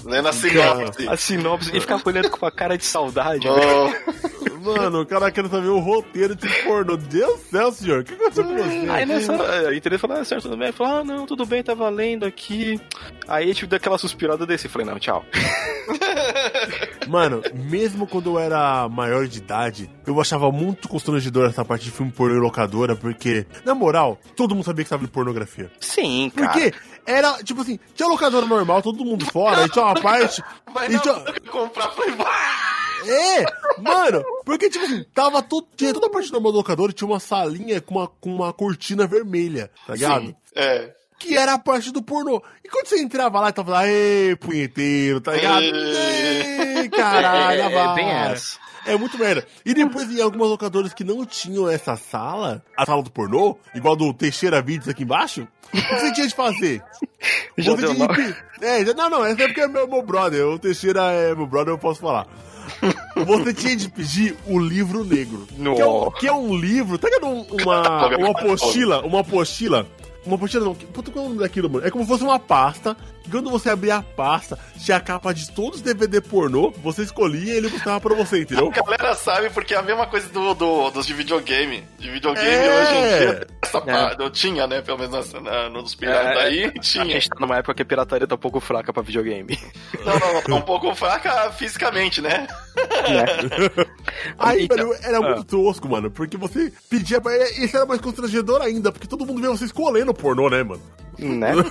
Lendo a sinopse. a sinopse e ficava olhando com uma cara de saudade. Oh, Mano, o cara querendo saber o roteiro de pornô. Deus do céu, senhor. O que aconteceu com você? Aí nessa hora, a internet falou, ah, certo, tudo bem? Falou, ah, não, tudo bem, tava lendo aqui. Aí, tipo, deu aquela suspirada desci. Falei, não, tchau. Mano, mesmo quando eu era maior de idade, eu achava muito constrangedor essa parte de filme pornô em locadora, porque, na moral, todo mundo sabia que tava em pornografia. Sim, cara. Porque era, tipo assim, tinha locadora normal, todo mundo fora, aí tinha uma parte. Mas e não, tinha- comprar Playboy. É, mano, porque, tipo assim, tava tudo. Tinha toda a parte normal do locador e tinha uma salinha com uma, com uma cortina vermelha, tá ligado? Sim, é. Que era a parte do pornô. E quando você entrava lá e tava lá, ê, punheteiro, tá ligado? Ê, caralho, é, é vai. bem essa. É muito merda. E depois em algumas locadoras que não tinham essa sala, a sala do pornô, igual do Teixeira Vídeos aqui embaixo, o que você tinha de fazer? Já Você tinha de É, já- não, não, essa é porque é meu, meu brother. O Teixeira é meu brother, eu posso falar. Você tinha de pedir o livro negro. Que é, um, que é um livro, tá ligado? Um- Uma, uma apostila, uma apostila. Uma apostila não, puta, qual é o nome daquilo, mano? É como se fosse uma pasta, que quando você abria a pasta, tinha a capa de todos os DVD pornô, você escolhia e ele mostrava pra você, entendeu? A galera sabe porque é a mesma coisa do, do- dos de videogame. De videogame É. hoje em dia. Essa É. Eu tinha, né? Pelo menos na, na, nos piratas aí, A tinha. gente tá numa época que a pirataria tá um pouco fraca pra videogame. Não, não, não, tá um pouco fraca fisicamente, né? Aí, Então, velho, era muito tosco, mano, porque você pedia pra ele, isso era mais constrangedor ainda, porque todo mundo via você escolhendo pornô, né, mano? Né?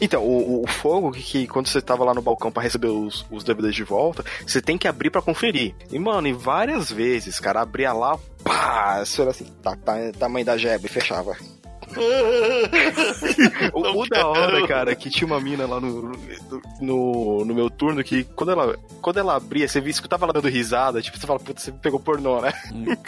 Então, o, o fogo que, que quando você tava lá no balcão pra receber os, os DVDs de volta, você tem que abrir pra conferir. E, mano, e várias vezes, cara, abria lá, pá, isso era assim, tá, tá, tamanho da jeba e fechava. o, o da hora, cara, que tinha uma mina lá no, no, no meu turno que quando ela, quando ela abria, você escutava ela dando risada, tipo, você fala, puta, você pegou pornô, né?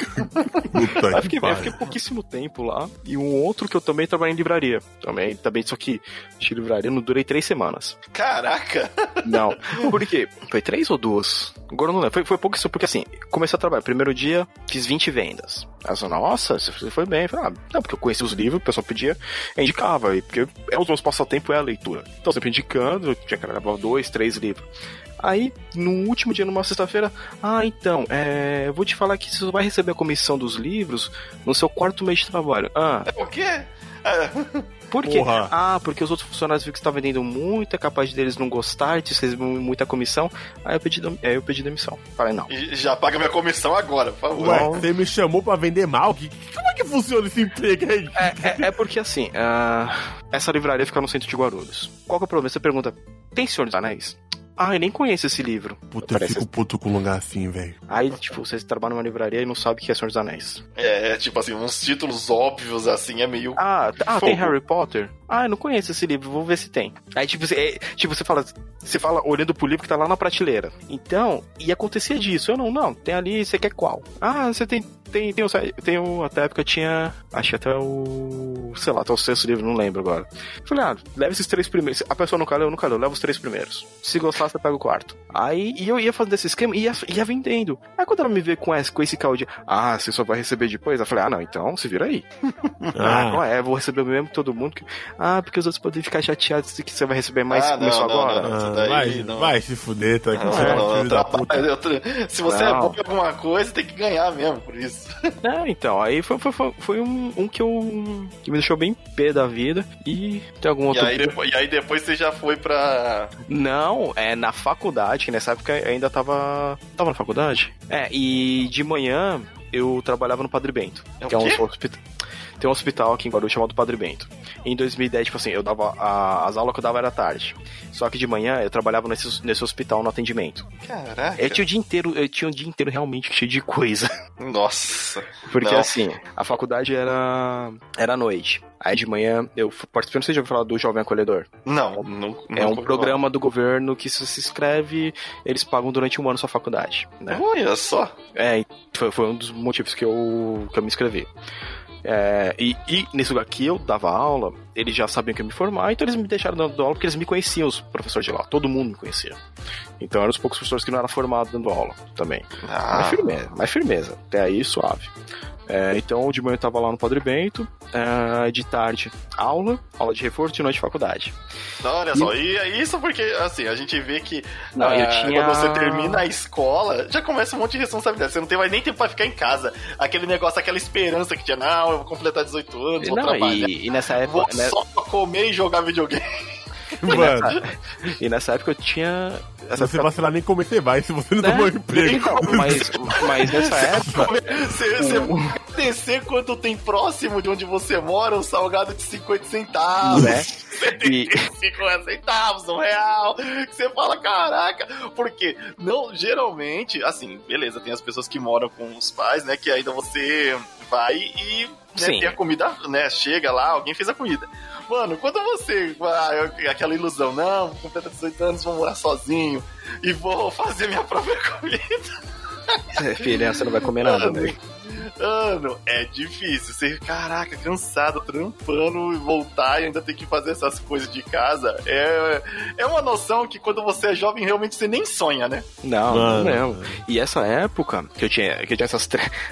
Puta Aí eu fiquei, eu fiquei pouquíssimo tempo lá. E um outro que eu também trabalhei em livraria. Também, também, só que de livraria não durei três semanas. Caraca! Não. Por quê? Foi três ou duas? Agora não lembro. Foi, foi pouco isso, porque assim, comecei a trabalhar. Primeiro dia, fiz 20 vendas. Aí eu nossa, você foi bem. Eu falei, ah, não, porque eu conheci os livros, o pessoal pedia, indicava. Porque é os meus passatempos é a leitura. Então, sempre indicando, tinha que gravar dois, três livros. Aí, no último dia, numa sexta-feira, ah, então, é, eu vou te falar que você vai receber a comissão dos livros no seu quarto mês de trabalho. Ah. O quê? Por quê? Porra. Ah, porque os outros funcionários viram que estão vendendo muito, é capaz deles não gostar, de receber muita comissão. Aí eu pedi, aí eu pedi demissão. Falei, não. E já paga minha comissão agora, por favor. Ué, você me chamou pra vender mal? Como é que funciona esse emprego aí? É, é, é porque assim, uh, essa livraria fica no centro de Guarulhos. Qual que é o problema? Você pergunta, tem Senhor dos Anéis? Ah, eu nem conheço esse livro. Puta, eu fico puto com um lugar assim, velho. Aí, tipo, você trabalha numa livraria e não sabe o que é Senhor dos Anéis. É, tipo assim, uns títulos óbvios, assim, é meio... Ah, ah tem Harry Potter? Ah, eu não conheço esse livro, vou ver se tem. Aí, tipo, você, é, tipo, você fala, você fala olhando pro livro que tá lá na prateleira. Então, e acontecia disso. Eu não, não, tem ali, você quer qual? Ah, você tem tem, tem, o, tem o, até a época tinha, acho que até o, sei lá, até o sexto livro, não lembro agora. Falei, ah, leva esses três primeiros. A pessoa nunca leu, nunca leu, leva os três primeiros. Se gostar, você pega o quarto. Aí, e eu ia fazendo esse esquema e ia, ia vendendo. Aí quando ela me vê com esse, com esse caldo de, ah, você só vai receber depois, eu falei, ah, não, então se vira aí. ah, não é, vou receber mesmo todo mundo. Que, ah, porque os outros podem ficar chateados que você vai receber mais ah, começou não, agora. Não, não, vai, vai se fuder, tá aqui. Não, não, se você é bom em alguma coisa, tem que ganhar mesmo por isso. É, então, aí foi, foi, foi, foi um, um, que eu. que me deixou bem pé da vida. E tem algum outro. E aí, depois, e aí depois você já foi pra. Não, é na faculdade, que nessa época ainda tava. Tava na faculdade? É, e de manhã eu trabalhava no Padre Bento. É que é um hospital. Tem um hospital aqui em Guarulhos chamado Padre Bento. Em 2010, tipo assim, eu dava. A, as aulas que eu dava era tarde. Só que de manhã eu trabalhava nesse, nesse hospital no atendimento. Caraca. Eu tinha o dia inteiro, eu tinha o dia inteiro realmente cheio de coisa. Nossa. Porque não. assim, a faculdade era. era à noite. Aí de manhã eu participei, não sei se já falar do Jovem Acolhedor. Não, não. É um programa do governo que se, se inscreve, eles pagam durante um ano sua faculdade. Né? Olha só. É, foi, foi um dos motivos que eu, que eu me inscrevi. É, e, e, nesse lugar que eu dava aula, eles já sabiam que eu ia me formar, então eles me deixaram dando aula porque eles me conheciam, os professores de lá. Todo mundo me conhecia. Então eram os poucos professores que não eram formados dando aula também. Ah. Mais firmeza, mais firmeza. Até aí, suave. É, então, de manhã eu tava lá no Padre Bento, é, de tarde, aula, aula de reforço, de noite faculdade. Não, olha e... só, e é isso porque, assim, a gente vê que não, é, tinha... quando você termina a escola, já começa um monte de responsabilidade. Você não tem mais nem tempo pra ficar em casa. Aquele negócio, aquela esperança que tinha, não, eu vou completar 18 anos, vou não, trabalhar. E, e nessa época. Né... só comer e jogar videogame. Mano. E nessa, época eu tinha. Essa você época... vacilar nem como você vai se você não né? tomou emprego. Mas, mas nessa época. Você, você pode descer quanto tem próximo de onde você mora um salgado de 50 centavos. Né? 75 e... centavos, um real. Você fala, caraca, porque não, geralmente, assim, beleza, tem as pessoas que moram com os pais, né? Que ainda você vai e né, tem a comida, né? Chega lá, alguém fez a comida. Mano, quando você. Ah, aquela ilusão, não, vou completar 18 anos, vou morar sozinho e vou fazer minha própria comida. É, filha, você não vai comer nada, velho. Mano, é difícil. Você, caraca, cansado, trampando e voltar e ainda ter que fazer essas coisas de casa. É, é uma noção que quando você é jovem, realmente você nem sonha, né? Não, Mano. não. E essa época que eu tinha, que eu tinha essas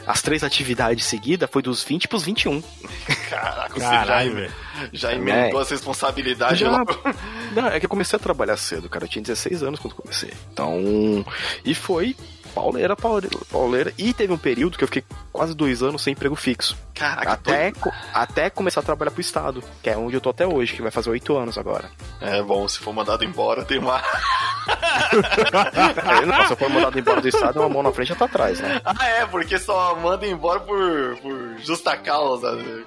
as três atividades seguidas foi dos 20 pros 21. Caraca, Caralho, velho. Já emendou é. as responsabilidades já, logo. Não, é que eu comecei a trabalhar cedo, cara. Eu tinha 16 anos quando comecei. Então. E foi pauleira, pauleira, pauleira. E teve um período que eu fiquei quase dois anos sem emprego fixo. Caraca, até, co até começar a trabalhar pro Estado, que é onde eu tô até hoje, que vai fazer oito anos agora. É bom, se for mandado embora, tem uma. é, não, se eu for mandado embora do Estado, uma mão na frente e outra atrás, né? Ah, é, porque só manda embora por, por justa causa. Né?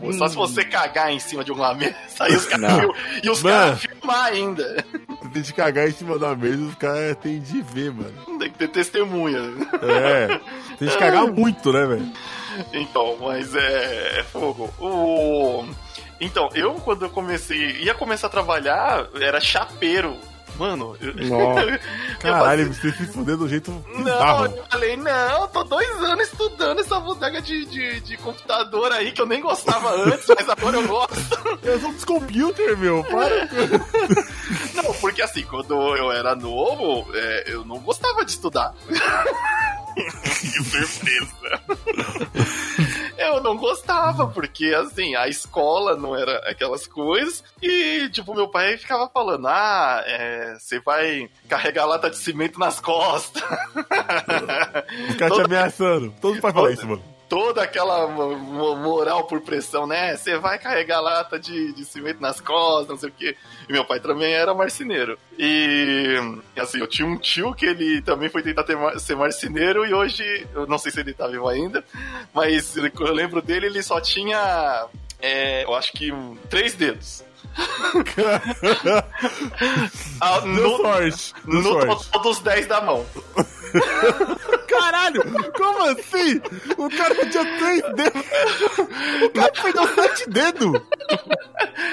Hum. Só se você cagar em cima de alguma mesa e os caras e os caras filmar ainda. Tem de cagar em cima da mesa, os caras têm de ver, mano. Tem que ter testemunha. É. Tem de cagar muito, né, velho? Então, mas é, é fogo. O. Então, eu quando eu comecei, ia começar a trabalhar, era chapeiro. Mano, eu... Caralho, eu você se fuder do jeito bizarro. Não, eu falei, não, tô dois anos estudando essa bodega de, de, de, computador aí que eu nem gostava antes, mas agora eu gosto. Eu sou descomputer, meu, para. não, porque assim, quando eu era novo, é, eu não gostava de estudar. que surpresa. Eu não gostava, porque assim, a escola não era aquelas coisas. E, tipo, meu pai ficava falando: ah, é, você vai carregar lata de cimento nas costas. Ficar te ameaçando. Todo pai fala isso, mano toda aquela moral por pressão, né? Você vai carregar lata de, de cimento nas costas, não sei o quê. E meu pai também era marceneiro. E assim, eu tinha um tio que ele também foi tentar ter, ser marceneiro e hoje, eu não sei se ele tá vivo ainda, mas eu lembro dele, ele só tinha, é, eu acho que um, três dedos. ah, no, sorte. No, no total dos 10 da mão. Caralho, como assim? O cara tinha três dedos. O cara perdeu sete dedos.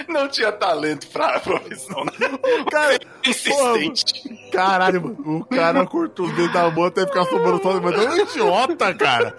Não tinha talento pra profissão. Né? O cara. Insistente. Porra, caralho, mano. O cara cortou os dedos da mão até ficar sobrando todo. Mas é um idiota, cara.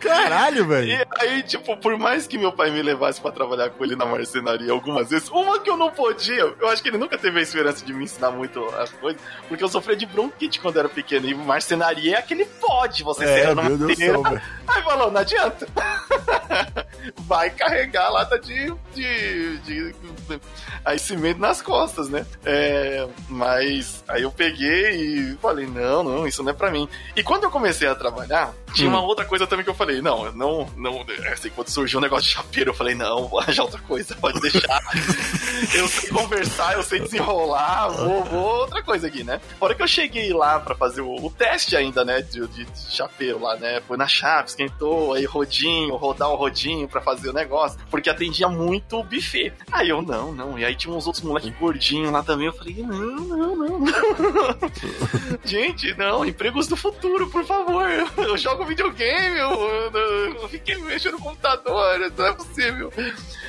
Caralho, velho. E aí, tipo, por mais que meu pai me levasse pra trabalhar com ele na marcenaria algumas vezes, uma que eu não podia, eu acho que ele nunca teve a esperança de me ensinar muito as coisas, porque eu sofria de bronquite quando era pequeno. E marcenaria é aquele pode você é, ser meu Deus céu, Aí falou, não adianta. Vai carregar a lata de, de, de, de aí cimento nas costas, né? É, mas aí eu peguei e falei, não, não, isso não é pra mim. E quando eu comecei a trabalhar, tinha hum. uma outra coisa também que eu falei, não, não, não, assim, quando surgiu um negócio de chapeiro, eu falei, não, vou arranjar outra coisa, pode deixar. eu sei conversar, eu sei desenrolar, vou, vou outra coisa aqui, né? Hora que eu cheguei lá pra fazer o, o teste ainda, né, de, de, chapeiro lá, né, foi na chave, esquentou, aí rodinho, rodar o rodinho pra fazer o negócio, porque atendia muito o buffet. Aí eu, não, não, e aí tinha uns outros moleques gordinhos lá também. Eu falei, não, não, não. Gente, não, empregos do futuro, por favor. Eu jogo videogame, eu, eu, eu fiquei mexendo no computador, não é possível.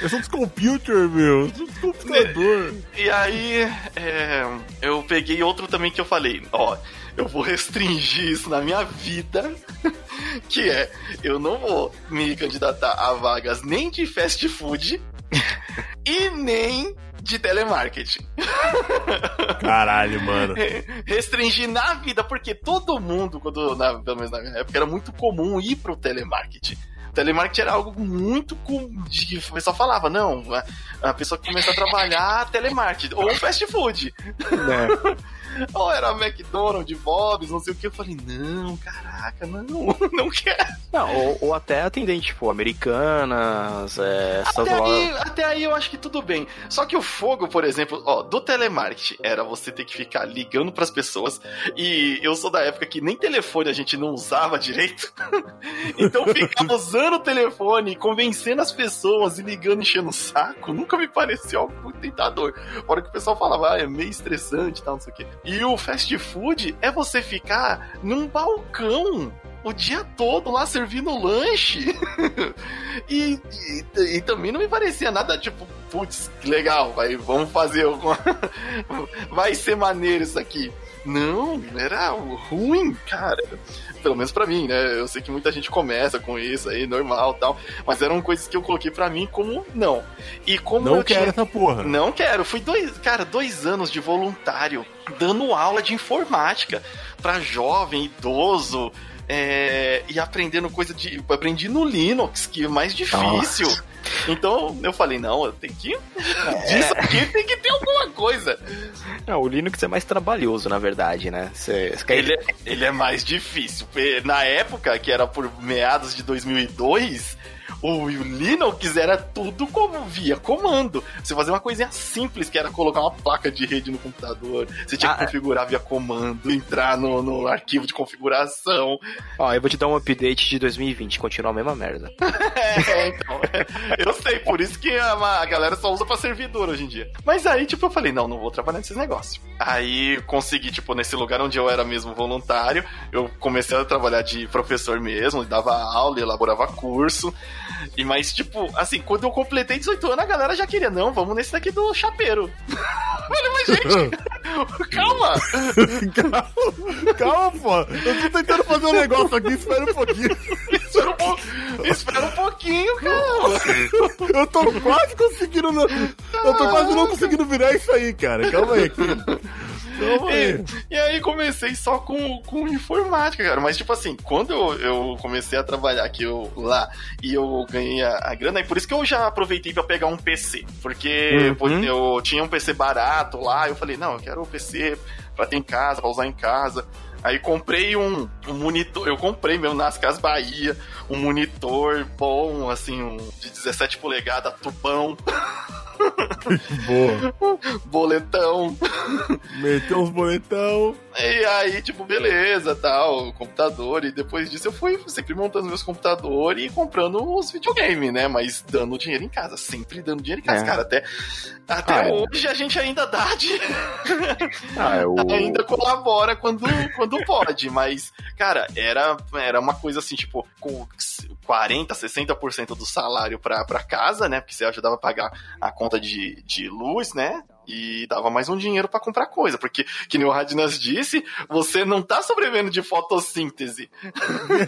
Eu sou dos computer, meu. Eu sou dos computador. E, e aí, é, eu peguei outro também que eu falei, ó eu vou restringir isso na minha vida, que é, eu não vou me candidatar a vagas nem de fast food e nem de telemarketing. Caralho, mano. Restringir na vida, porque todo mundo, quando, na, pelo menos na minha época, era muito comum ir pro telemarketing telemarketing era algo muito comum. Que o pessoal falava, não, a, pessoa que começa a trabalhar telemarketing, ou fast food. É. Ou era McDonald's, Bob's, não sei o que. Eu falei, não, caraca, não, não quero. Não, ou, ou até atendente, tipo, americanas, é, até aí, até aí eu acho que tudo bem. Só que o fogo, por exemplo, ó, do telemarketing era você ter que ficar ligando pras pessoas. E eu sou da época que nem telefone a gente não usava direito. então ficava usando o telefone, convencendo as pessoas e ligando, enchendo o saco. Nunca me pareceu algo muito tentador. Hora que o pessoal falava, ah, é meio estressante e tal, não sei o quê. E o fast food é você ficar num balcão o dia todo lá servindo lanche. e, e, e, também não me parecia nada tipo, putz, que legal, vai, vamos fazer alguma. vai ser maneiro isso aqui. Não, era ruim, cara pelo menos para mim, né? Eu sei que muita gente começa com isso aí, normal tal, mas eram coisas que eu coloquei para mim como não. E como não quero tinha... essa porra. Não quero. Fui dois, cara, dois anos de voluntário dando aula de informática para jovem, idoso, é, e aprendendo coisa de. Aprendi no Linux, que é mais difícil. Nossa. Então eu falei, não, eu tenho que. É. Disso aqui tem que ter alguma coisa. Não, o Linux é mais trabalhoso, na verdade, né? Cê, cê ele, é, ele é mais difícil. Na época, que era por meados de 2002, o Linux era tudo como via comando. Você fazia uma coisinha simples, que era colocar uma placa de rede no computador. Você tinha ah, que é. configurar via comando, entrar no, no arquivo de configuração. Ó, eu vou te dar um update de 2020, continua a mesma merda. é, então. eu sei, por isso que a, a, galera só usa pra servidor hoje em dia. Mas aí, tipo, eu falei, não, não vou trabalhar nesses negócios. Aí consegui, tipo, nesse lugar onde eu era mesmo voluntário, eu comecei a trabalhar de professor mesmo, dava aula, elaborava curso. E mas, tipo, assim, quando eu completei 18 anos, a galera já queria, não, vamos nesse daqui do chapeiro. Olha, mas gente, calma. calma! Calma, pô! Eu tô tentando fazer um negócio aqui, espera um pouquinho. espera, um po... espera um pouquinho, cara. Eu tô quase conseguindo. Eu tô quase não conseguindo virar isso aí, cara. Calma aí. Aqui. E, e, aí comecei só com, com informática, cara. Mas, tipo assim, quando eu, eu comecei a trabalhar aqui eu, lá e eu ganhei a, a grana, e por isso que eu já aproveitei pra pegar um PC. Porque uhum. eu tinha um PC barato lá, eu falei, não, eu quero um PC pra ter em casa, pra usar em casa. Aí comprei um, um, monitor, eu comprei mesmo nas Casas Bahia, um monitor bom, assim, um, de 17 polegadas, tubão. Boa. Boletão. Meteu uns boletão. E aí, tipo, beleza, tal, computador. E depois disso eu fui sempre montando meus computadores e comprando os videogames, né? Mas dando dinheiro em casa, sempre dando dinheiro em casa, é. cara. Até, até ah, é. hoje é. a gente ainda dá de... ah, eu... É ainda colabora quando, quando pode, mas, cara, era, era uma coisa assim, tipo, com 40%, 60% do salário pra, pra casa, né? Porque você ajudava a pagar a conta de, de luz, né? e dava mais um dinheiro para comprar coisa, porque, que nem o Radnas disse, você não tá sobrevivendo de fotossíntese.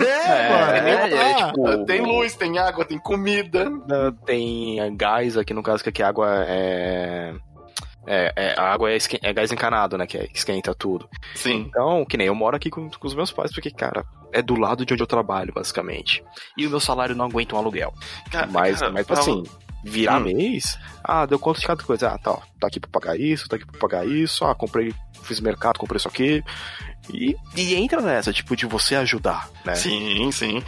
É, mano. É, é, tipo, tem luz, tem água, tem comida. Tem gás aqui, no caso, que aqui a água é... É, é, a água é, é, gás encanado, né? Que é, esquenta tudo. Sim. Então, que nem eu moro aqui com, com, os meus pais, porque, cara, é do lado de onde eu trabalho, basicamente. E o meu salário não aguenta um aluguel. Cara, mas, cara, mas assim, virar hum. mês, ah, deu conta de cada coisa. Ah, tá, ó, tá aqui pra pagar isso, tá aqui pra pagar isso, ah, comprei, fiz mercado, comprei isso aqui. E, e entra nessa, tipo, de você ajudar, né? Sim, sim.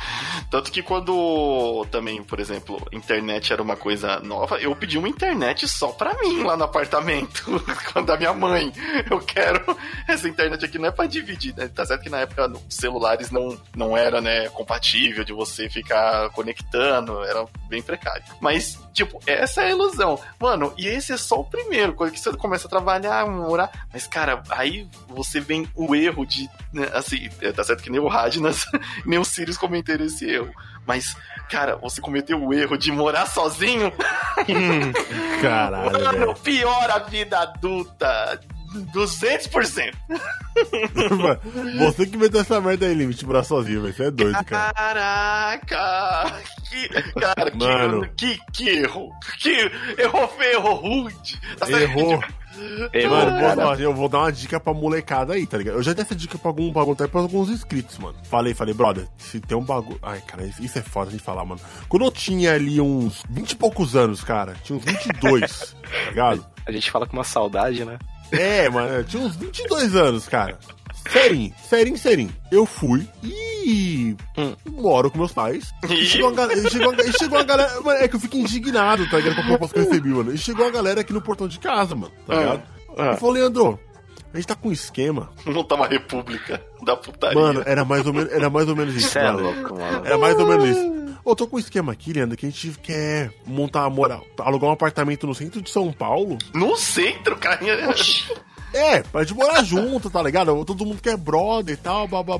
Tanto que quando também, por exemplo, internet era uma coisa nova, eu pedi uma internet só pra mim lá no apartamento, da minha mãe. Eu quero. Essa internet aqui não é pra dividir, né? Tá certo que na época celulares não, não era, né, compatível de você ficar conectando, era bem precário. Mas, tipo, essa é a ilusão. Mano, e esse é só o primeiro, quando você começa a trabalhar, morar. Mas, cara, aí você vem o erro de. Né, assim, é, tá certo que nem o Radnas, nem o Sirius cometeram esse erro. Mas, cara, você cometeu o erro de morar sozinho. Caralho. Mano, pior a vida adulta. 200%. Você que meteu essa merda aí, limite, morar sozinho, velho. Você é doido, cara. Caraca! Que, cara, Mano. Que, que, que erro! Que errou feio, errou rude. Tá errou. Ei, mano, posso, eu vou dar uma dica pra molecada aí, tá ligado? Eu já dei essa dica pra algum bagulho, pra alguns inscritos, mano. Falei, falei, brother, se tem um bagulho. Ai, cara, isso é foda de falar, mano. Quando eu tinha ali uns 20 e poucos anos, cara, tinha uns 22, tá ligado? A gente fala com uma saudade, né? É, mano, eu tinha uns 22 anos, cara. Serinho, serinho, serinho. Eu fui e hum. moro com meus pais. E chegou uma, galera, chegou, uma, chegou uma galera. Mano, é que eu fico indignado, tá ligado? Com a proposta que eu recebi, mano. E chegou uma galera aqui no portão de casa, mano, tá ah, ligado? Ah, ah. Eu falei, Leandro, a gente tá com um esquema. Não tá uma república da putaria. Mano, era mais ou menos, era mais ou menos isso. é louco, mano. Era mais ou menos isso. Eu tô com um esquema aqui, Leandro, que a gente quer montar, morar, alugar um apartamento no centro de São Paulo. No centro, cara? É, pra gente morar junto, tá ligado? Todo mundo quer brother e tal, babá.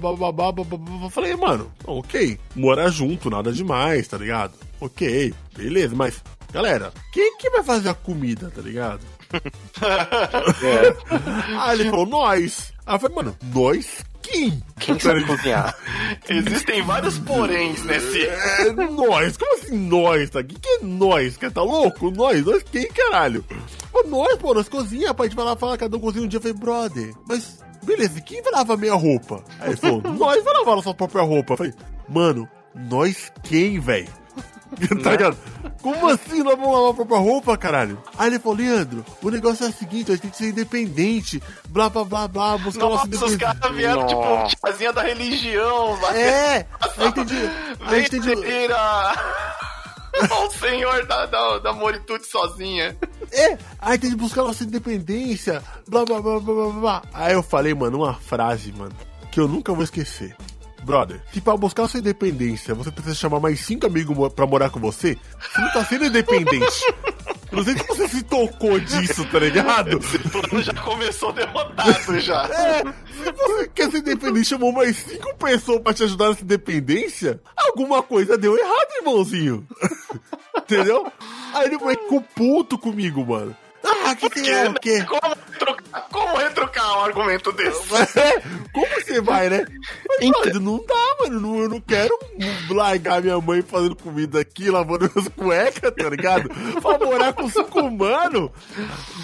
Falei, mano, ok, morar junto, nada demais, tá ligado? Ok, beleza, mas, galera, quem que vai fazer a comida, tá ligado? é. Aí ele falou, nós. Aí eu falei, mano, nós quem? Quem sabe cozinhar? Existem vários poréns nesse. É, nós, como assim nós? Tá? Que, que é nós? Quer tá louco? Nós? Nós quem, caralho? Pô, nós, pô, nós cozinha, rapaz. A gente vai lá falar, cada um cozinha um dia. Eu falei, brother, mas beleza, quem vai lavar minha roupa? Aí ele falou, nós vai lavar nossa própria roupa. Eu falei, mano, nós quem, velho? tá ligado? Como assim nós vamos lavar a própria roupa, caralho? Aí ele falou, Leandro, o negócio é o seguinte, a gente tem que ser independente, blá blá blá blá, buscar nossa, nossa os caras vieram, tipo, nossa. tipo, tiazinha da religião, vai. É, aí entendi. Aí entendi. o senhor da, da, da moritude sozinha. É, aí tem que buscar nossa independência, blá blá blá blá blá blá. Aí eu falei, mano, uma frase, mano, que eu nunca vou esquecer. Brother, se pra buscar sua independência você precisa chamar mais cinco amigos pra morar com você, você não tá sendo independente. Não sei se você se tocou disso, tá ligado? Esse plano já começou derrotado já. É, se você quer ser independente chamou mais cinco pessoas pra te ajudar nessa independência, alguma coisa deu errado, irmãozinho. Entendeu? Aí ele ficou puto comigo, mano. Ah, que tem é o quê? Como, retrucar, como retrucar um argumento desse? Como você vai, né? Mas, Então- brother, não dá, mano. Não, eu não quero largar minha mãe fazendo comida aqui, lavando minhas cuecas, tá ligado? Pra morar com cinco mano,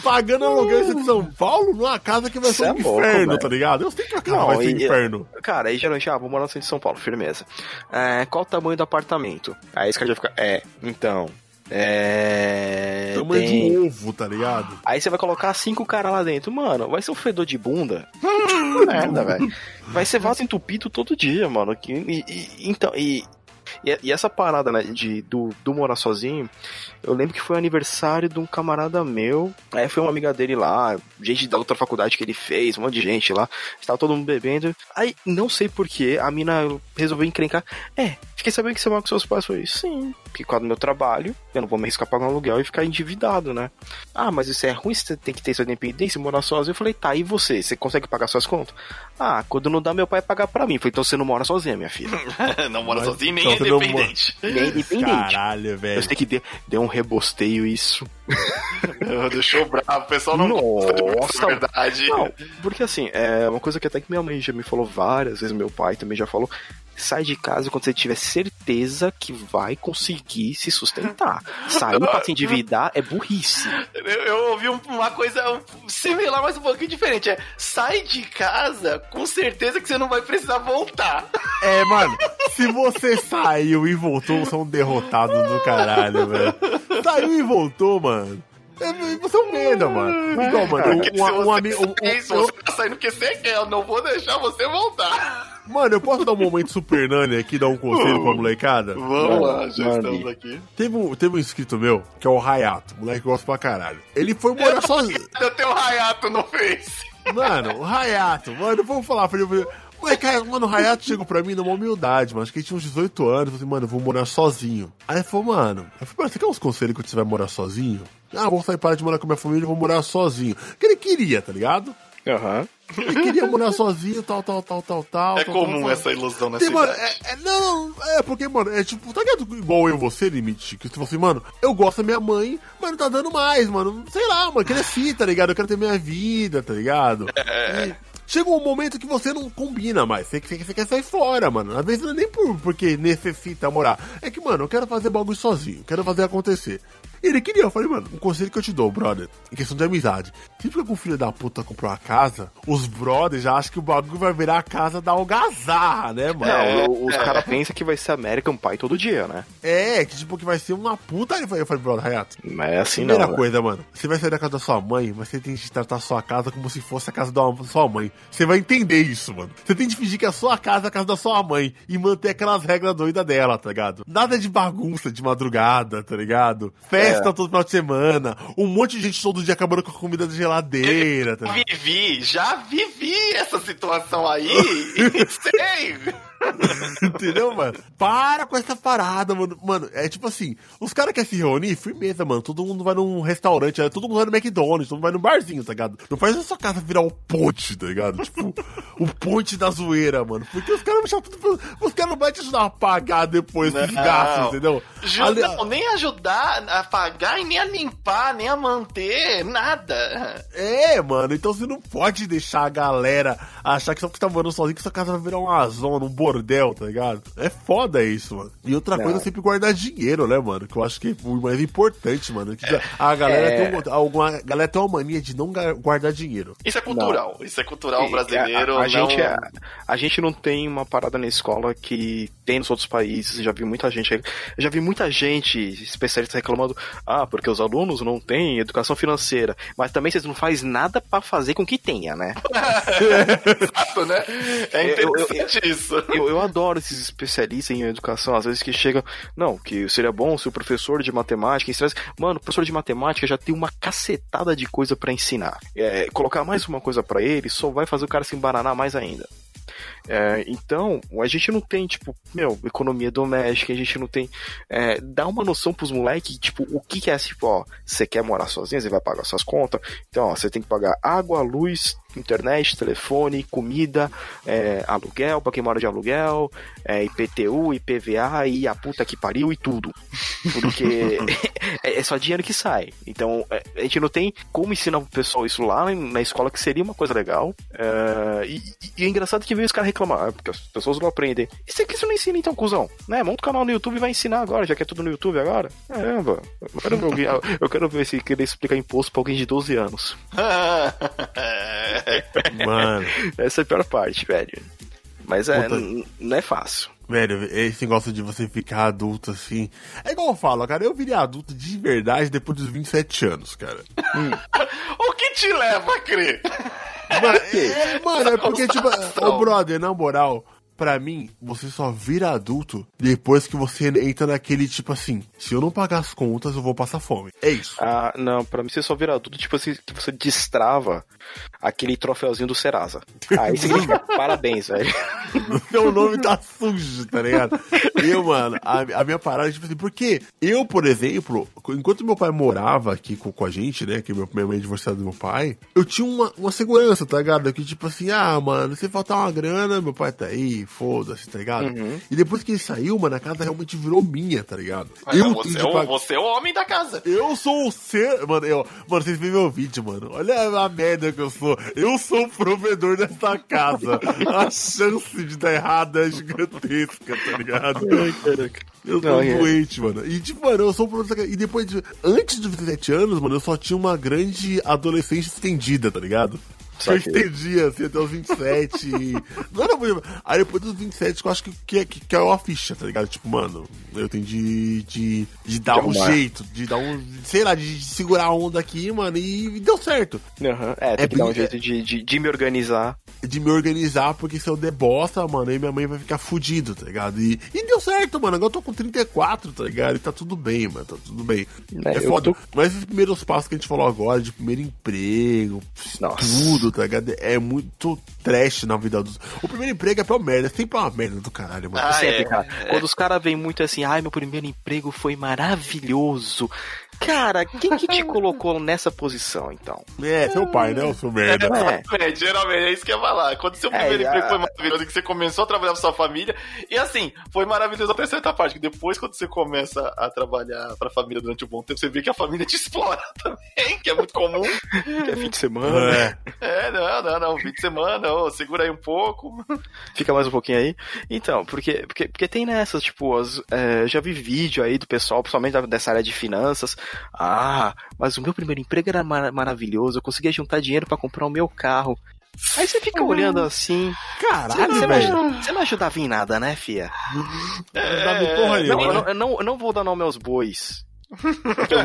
pagando aluguel em São Paulo, numa casa que vai Isso ser é um louco, inferno, tá ligado? Eu sei que a casa Não, vai ser um inferno. Cara, aí geralmente, ah, vou morar no centro de São Paulo, firmeza. É, qual o tamanho do apartamento? Aí esse cara já fica, é, então. É. Tamanho tem- de um ovo, tá ligado? Aí você vai colocar cinco caras lá dentro. Mano, vai ser um fedor de bunda. Merda, velho. Vai ser vaso entupido todo dia, mano. Que- E, e- então, e, e, e essa parada, né, de, do, do morar sozinho, eu lembro que foi aniversário de um camarada meu. Aí foi uma amiga dele lá, gente da outra faculdade que ele fez, um monte de gente lá. Estava todo mundo bebendo. Aí, não sei porquê, a mina resolveu encrencar. É, fiquei sabendo que você mora com seus pais. Falei, sim, porque por causa do meu trabalho, eu não vou me arriscar pagar um aluguel e ficar endividado, né? Ah, mas isso é ruim, você tem que ter sua independência, morar sozinho. Eu falei, tá, e você? Você consegue pagar suas contas? Ah, quando não dá, meu pai pagar pra mim. Eu falei, então você não mora sozinha, minha filha. não mora Mas sozinho nem então é independente. Nem é independente. Caralho, Eu velho. sei que deu, deu um rebosteio isso. Deixou bravo. O pessoal não Nossa. verdade. Não, porque assim, é uma coisa que até que minha mãe já me falou várias vezes, meu pai também já falou. Sai de casa quando você tiver certeza que vai conseguir se sustentar. Sair pra se endividar é burrice. Eu, eu ouvi um- uma coisa similar, mas um pouquinho diferente. É, sai de casa com certeza que você não vai precisar voltar. É, mano, se você saiu e voltou, você é um derrotado do caralho, velho. Saiu e voltou, mano. É, Você é um merda, mano. Igual, mano, um, se um, você amigo. um- um- você tá saindo porque você quer, eu não vou deixar você voltar. Mano, eu posso dar um momento super nani aqui, dar um conselho pra molecada? Vamos lá, já estamos aqui. Teve um, teve um inscrito meu, que é o Rayato, moleque que gosta pra caralho. Ele foi morar sozinho. Eu tenho um Rayato no Face. Mano, o Rayato, mano, vamos falar pra ele. eu falei, Moleque, cara, mano, o Rayato chegou pra mim numa humildade, mano. Acho que ele tinha uns 18 anos. Eu falei, mano, eu vou morar sozinho. Aí ele falou, mano, eu falei, mano, você quer uns conselhos quando você vai morar sozinho? Ah, vou sair para de morar com a minha família e vou morar sozinho. Que ele queria, tá ligado? Aham. Ele queria morar sozinho, tal, tal, tal, tal, tal. É tal, comum tal, essa tal. ilusão nessa Tem, mano, é, é- não, é porque, mano, é tipo, tá ligado? Igual eu e você, Limite, que você falou assim, mano, eu gosto da minha mãe, mas não tá dando mais, mano. Sei lá, mano, cresci, tá ligado? Eu quero ter minha vida, tá ligado? E chega um momento que você não combina mais, você, você, você quer sair fora, mano. Às vezes não é nem por, porque necessita morar. É que, mano, eu quero fazer bagulho sozinho, quero fazer acontecer. Ele queria, eu falei, mano, um conselho que eu te dou, brother, em questão de amizade. Sempre que um filho da puta comprou uma casa, os brothers já acham que o bagulho vai virar a casa da algazarra, né, mano? Não, o- os caras pensam que vai ser American Pie todo dia, né? É, que tipo, que vai ser uma puta. Aí eu falei, brother, Hayato, Mas é assim não. primeira né? coisa, mano, você vai sair da casa da sua mãe, mas você tem que tratar a sua casa como se fosse a casa da sua mãe. Você vai entender isso, mano. Você tem que fingir que a sua casa é a casa da sua mãe e manter aquelas regras doidas dela, tá ligado? Nada de bagunça de madrugada, tá ligado? Festa É. todo final de semana, um monte de gente todo dia acabando com a comida da geladeira, tá? Vivi, já vivi essa situação aí e sei. Entendeu, mano? Para com essa parada, mano. Mano, é tipo assim, os caras querem se reunir, firmeza, mano. Todo mundo vai num restaurante, é, todo mundo vai no McDonald's, todo mundo vai num barzinho, tá ligado? Não faz a sua casa virar o ponte, tá ligado? Tipo, o ponte da zoeira, mano. Porque os caras vão tudo. Os caras não vão te ajudar a pagar depois Não. gastos, entendeu? Ju- não, nem ajudar a pagar e nem a limpar, nem a manter, nada. É, mano, então você não pode deixar a galera achar que só porque você tá morando sozinho que sua casa vai virar uma zona, um bordel, tá ligado? É foda isso, mano. E outra Não. coisa é sempre guardar dinheiro, né, mano? Que eu acho que é o mais importante, mano. Que a galera É. tem um- alguma a galera tem uma mania de não guardar dinheiro. Isso é cultural. Isso é cultural brasileiro. A, a não... gente, é- a, gente não tem uma parada na escola que tem nos outros países. Eu já vi muita gente. Eu já vi muita gente especialista reclamando: ah, porque os alunos não têm educação financeira. Mas também vocês não fazem nada pra fazer com que tenha, né? Exato, né? É Eu- eu- interessante isso. Eu, eu adoro esses especialistas em educação, às vezes que chegam, não, que seria bom se o professor de matemática ensinasse. Mano, o professor de matemática já tem uma cacetada de coisa pra ensinar. É, colocar mais uma coisa pra ele só vai fazer o cara se embaranar mais ainda. É, então, a gente não tem, tipo, meu, economia doméstica, a gente não tem. É, dá uma noção pros moleques, tipo, o que, que é, tipo, ó, você quer morar sozinho, você vai pagar suas contas, então, ó, você tem que pagar água, luz, internet, telefone, comida, é, aluguel, pra quem mora de aluguel, é, IPTU, IPVA e a puta que pariu e tudo. Porque é, é só dinheiro que sai. Então, é, a gente não tem como ensinar pro pessoal isso lá na escola, que seria uma coisa legal. É, e, e, é engraçado que veio os caras reclamar, porque as pessoas não aprendem. E se isso não ensina então, cuzão? Né? Monta um canal no YouTube e vai ensinar agora, já que é tudo no YouTube agora. Caramba, eu quero ver, alguém, eu quero ver se querer explicar imposto pra alguém de 12 anos. Mano. Essa é a pior parte, velho. Mas é, não é fácil. Velho, esse negócio de você ficar adulto assim. É igual eu falo, cara, eu virei adulto de verdade depois dos 27 anos, cara. Hum. o que te leva a crer? Mano, é, mano, é porque, tipo, ô brother, na moral, Pra mim, você só vira adulto depois que você entra naquele tipo assim: se eu não pagar as contas, eu vou passar fome. É isso. Ah, não, pra mim você só vira adulto, tipo assim, que você destrava aquele troféuzinho do Serasa. Aí significa parabéns, velho. Seu nome tá sujo, tá ligado? Eu, mano, a, a minha parada, tipo assim, porque eu, por exemplo, enquanto meu pai morava aqui com, com a gente, né, que meu, minha mãe é divorciada do meu pai, eu tinha uma, uma segurança, tá ligado? Que tipo assim, ah, mano, se faltar uma grana, meu pai tá aí, foda-se, tá ligado? Uhum. E depois que ele saiu, mano, a casa realmente virou minha, tá ligado? Mas eu você, é o, você é o homem da casa. Eu sou o ser. Mano, eu, mano, vocês viram meu vídeo, mano. Olha a merda que eu sou. Eu sou o provedor dessa casa. a chance de dar errado é gigantesca, tá ligado? Eu tô é. doente, mano. E, tipo, mano, eu sou dessa casa. E depois, de, antes dos 17 anos, mano, eu só tinha uma grande adolescência estendida, tá ligado? Só eu entendi, assim, até os 27. não era muito. Aí depois dos 27, eu acho que, que, que, que é uma ficha, tá ligado? Tipo, mano, eu tenho de, de, de dar um jeito, de dar um. Sei lá, de, de, segurar a onda aqui, mano, e, e deu certo. Uhum. É, tem é, que dar um jeito de, de, de me organizar. De me organizar, porque se eu der bosta, mano, aí minha mãe vai ficar fudido, tá ligado? E, e deu certo, mano. Agora eu tô com 34, tá ligado? E tá tudo bem, mano, tá tudo bem. É, é foda. Tô... Mas esses primeiros passos que a gente falou agora, de primeiro emprego, Nossa. tudo tá ligado? É muito trash na vida dos. O primeiro emprego é pra merda, é sempre uma merda do caralho, mano. Ah, sempre, é, cara. É. Quando os caras vêm muito assim, ai, meu primeiro emprego foi maravilhoso. Cara, quem que te colocou nessa posição, então? É, seu pai, né, o seu merda. É, é. geralmente é isso que eu ia falar. Quando seu é, primeiro é, emprego foi maravilhoso, que você começou a trabalhar com sua família, e assim, foi maravilhoso até certa parte, que depois quando você começa a trabalhar pra família durante um bom tempo, você vê que a família te explora também, que é muito comum. que é fim de semana. É, é não, não, não, fim de semana, oh, segura aí um pouco. Fica mais um pouquinho aí. Então, porque, porque, porque tem nessas, tipo, as, é, já vi vídeo aí do pessoal, principalmente dessa área de finanças, ah, mas o meu primeiro emprego era mar maravilhoso, eu conseguia juntar dinheiro para comprar o meu carro. Aí você fica olhando assim. Caralho, você, não, você não ajudava em nada, né, fia? É, porra não, eu, não, eu, não, eu não vou dar nome aos bois. Porque eu,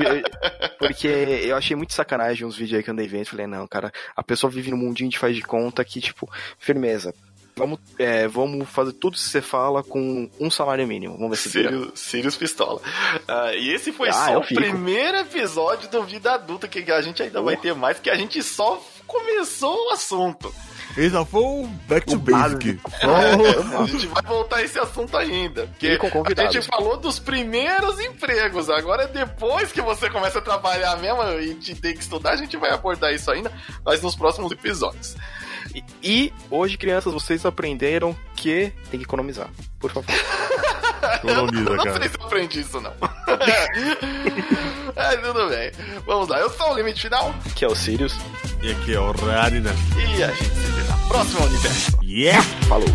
porque eu, achei muito sacanagem uns vídeos aí que eu andei vendo. Falei, não, cara, a pessoa vive num mundinho de faz de conta que, tipo, firmeza. Vamos, é, vamos fazer tudo que você fala com um salário mínimo. Vamos ver se Sirius, Sirius Pistola. Uh, e esse foi ah, só o primeiro episódio do Vida Adulta, que a gente ainda uh. vai ter mais, que a gente só começou o assunto. Só foi um back to basic. É, a gente vai voltar a esse assunto ainda. Porque a gente falou dos primeiros empregos. Agora, depois que você começa a trabalhar mesmo e te tem que estudar, a gente vai abordar isso ainda, mas nos próximos episódios. E, e, hoje, crianças, vocês aprenderam que tem que economizar. Por favor. Economiza, não, cara. Não sei se eu aprendi isso, não. é, tudo bem. Vamos lá. Eu sou o Limite Final. Que é o Sirius. E aqui é o Rarina. E a gente se vê na próxima universo. Yeah! Falou.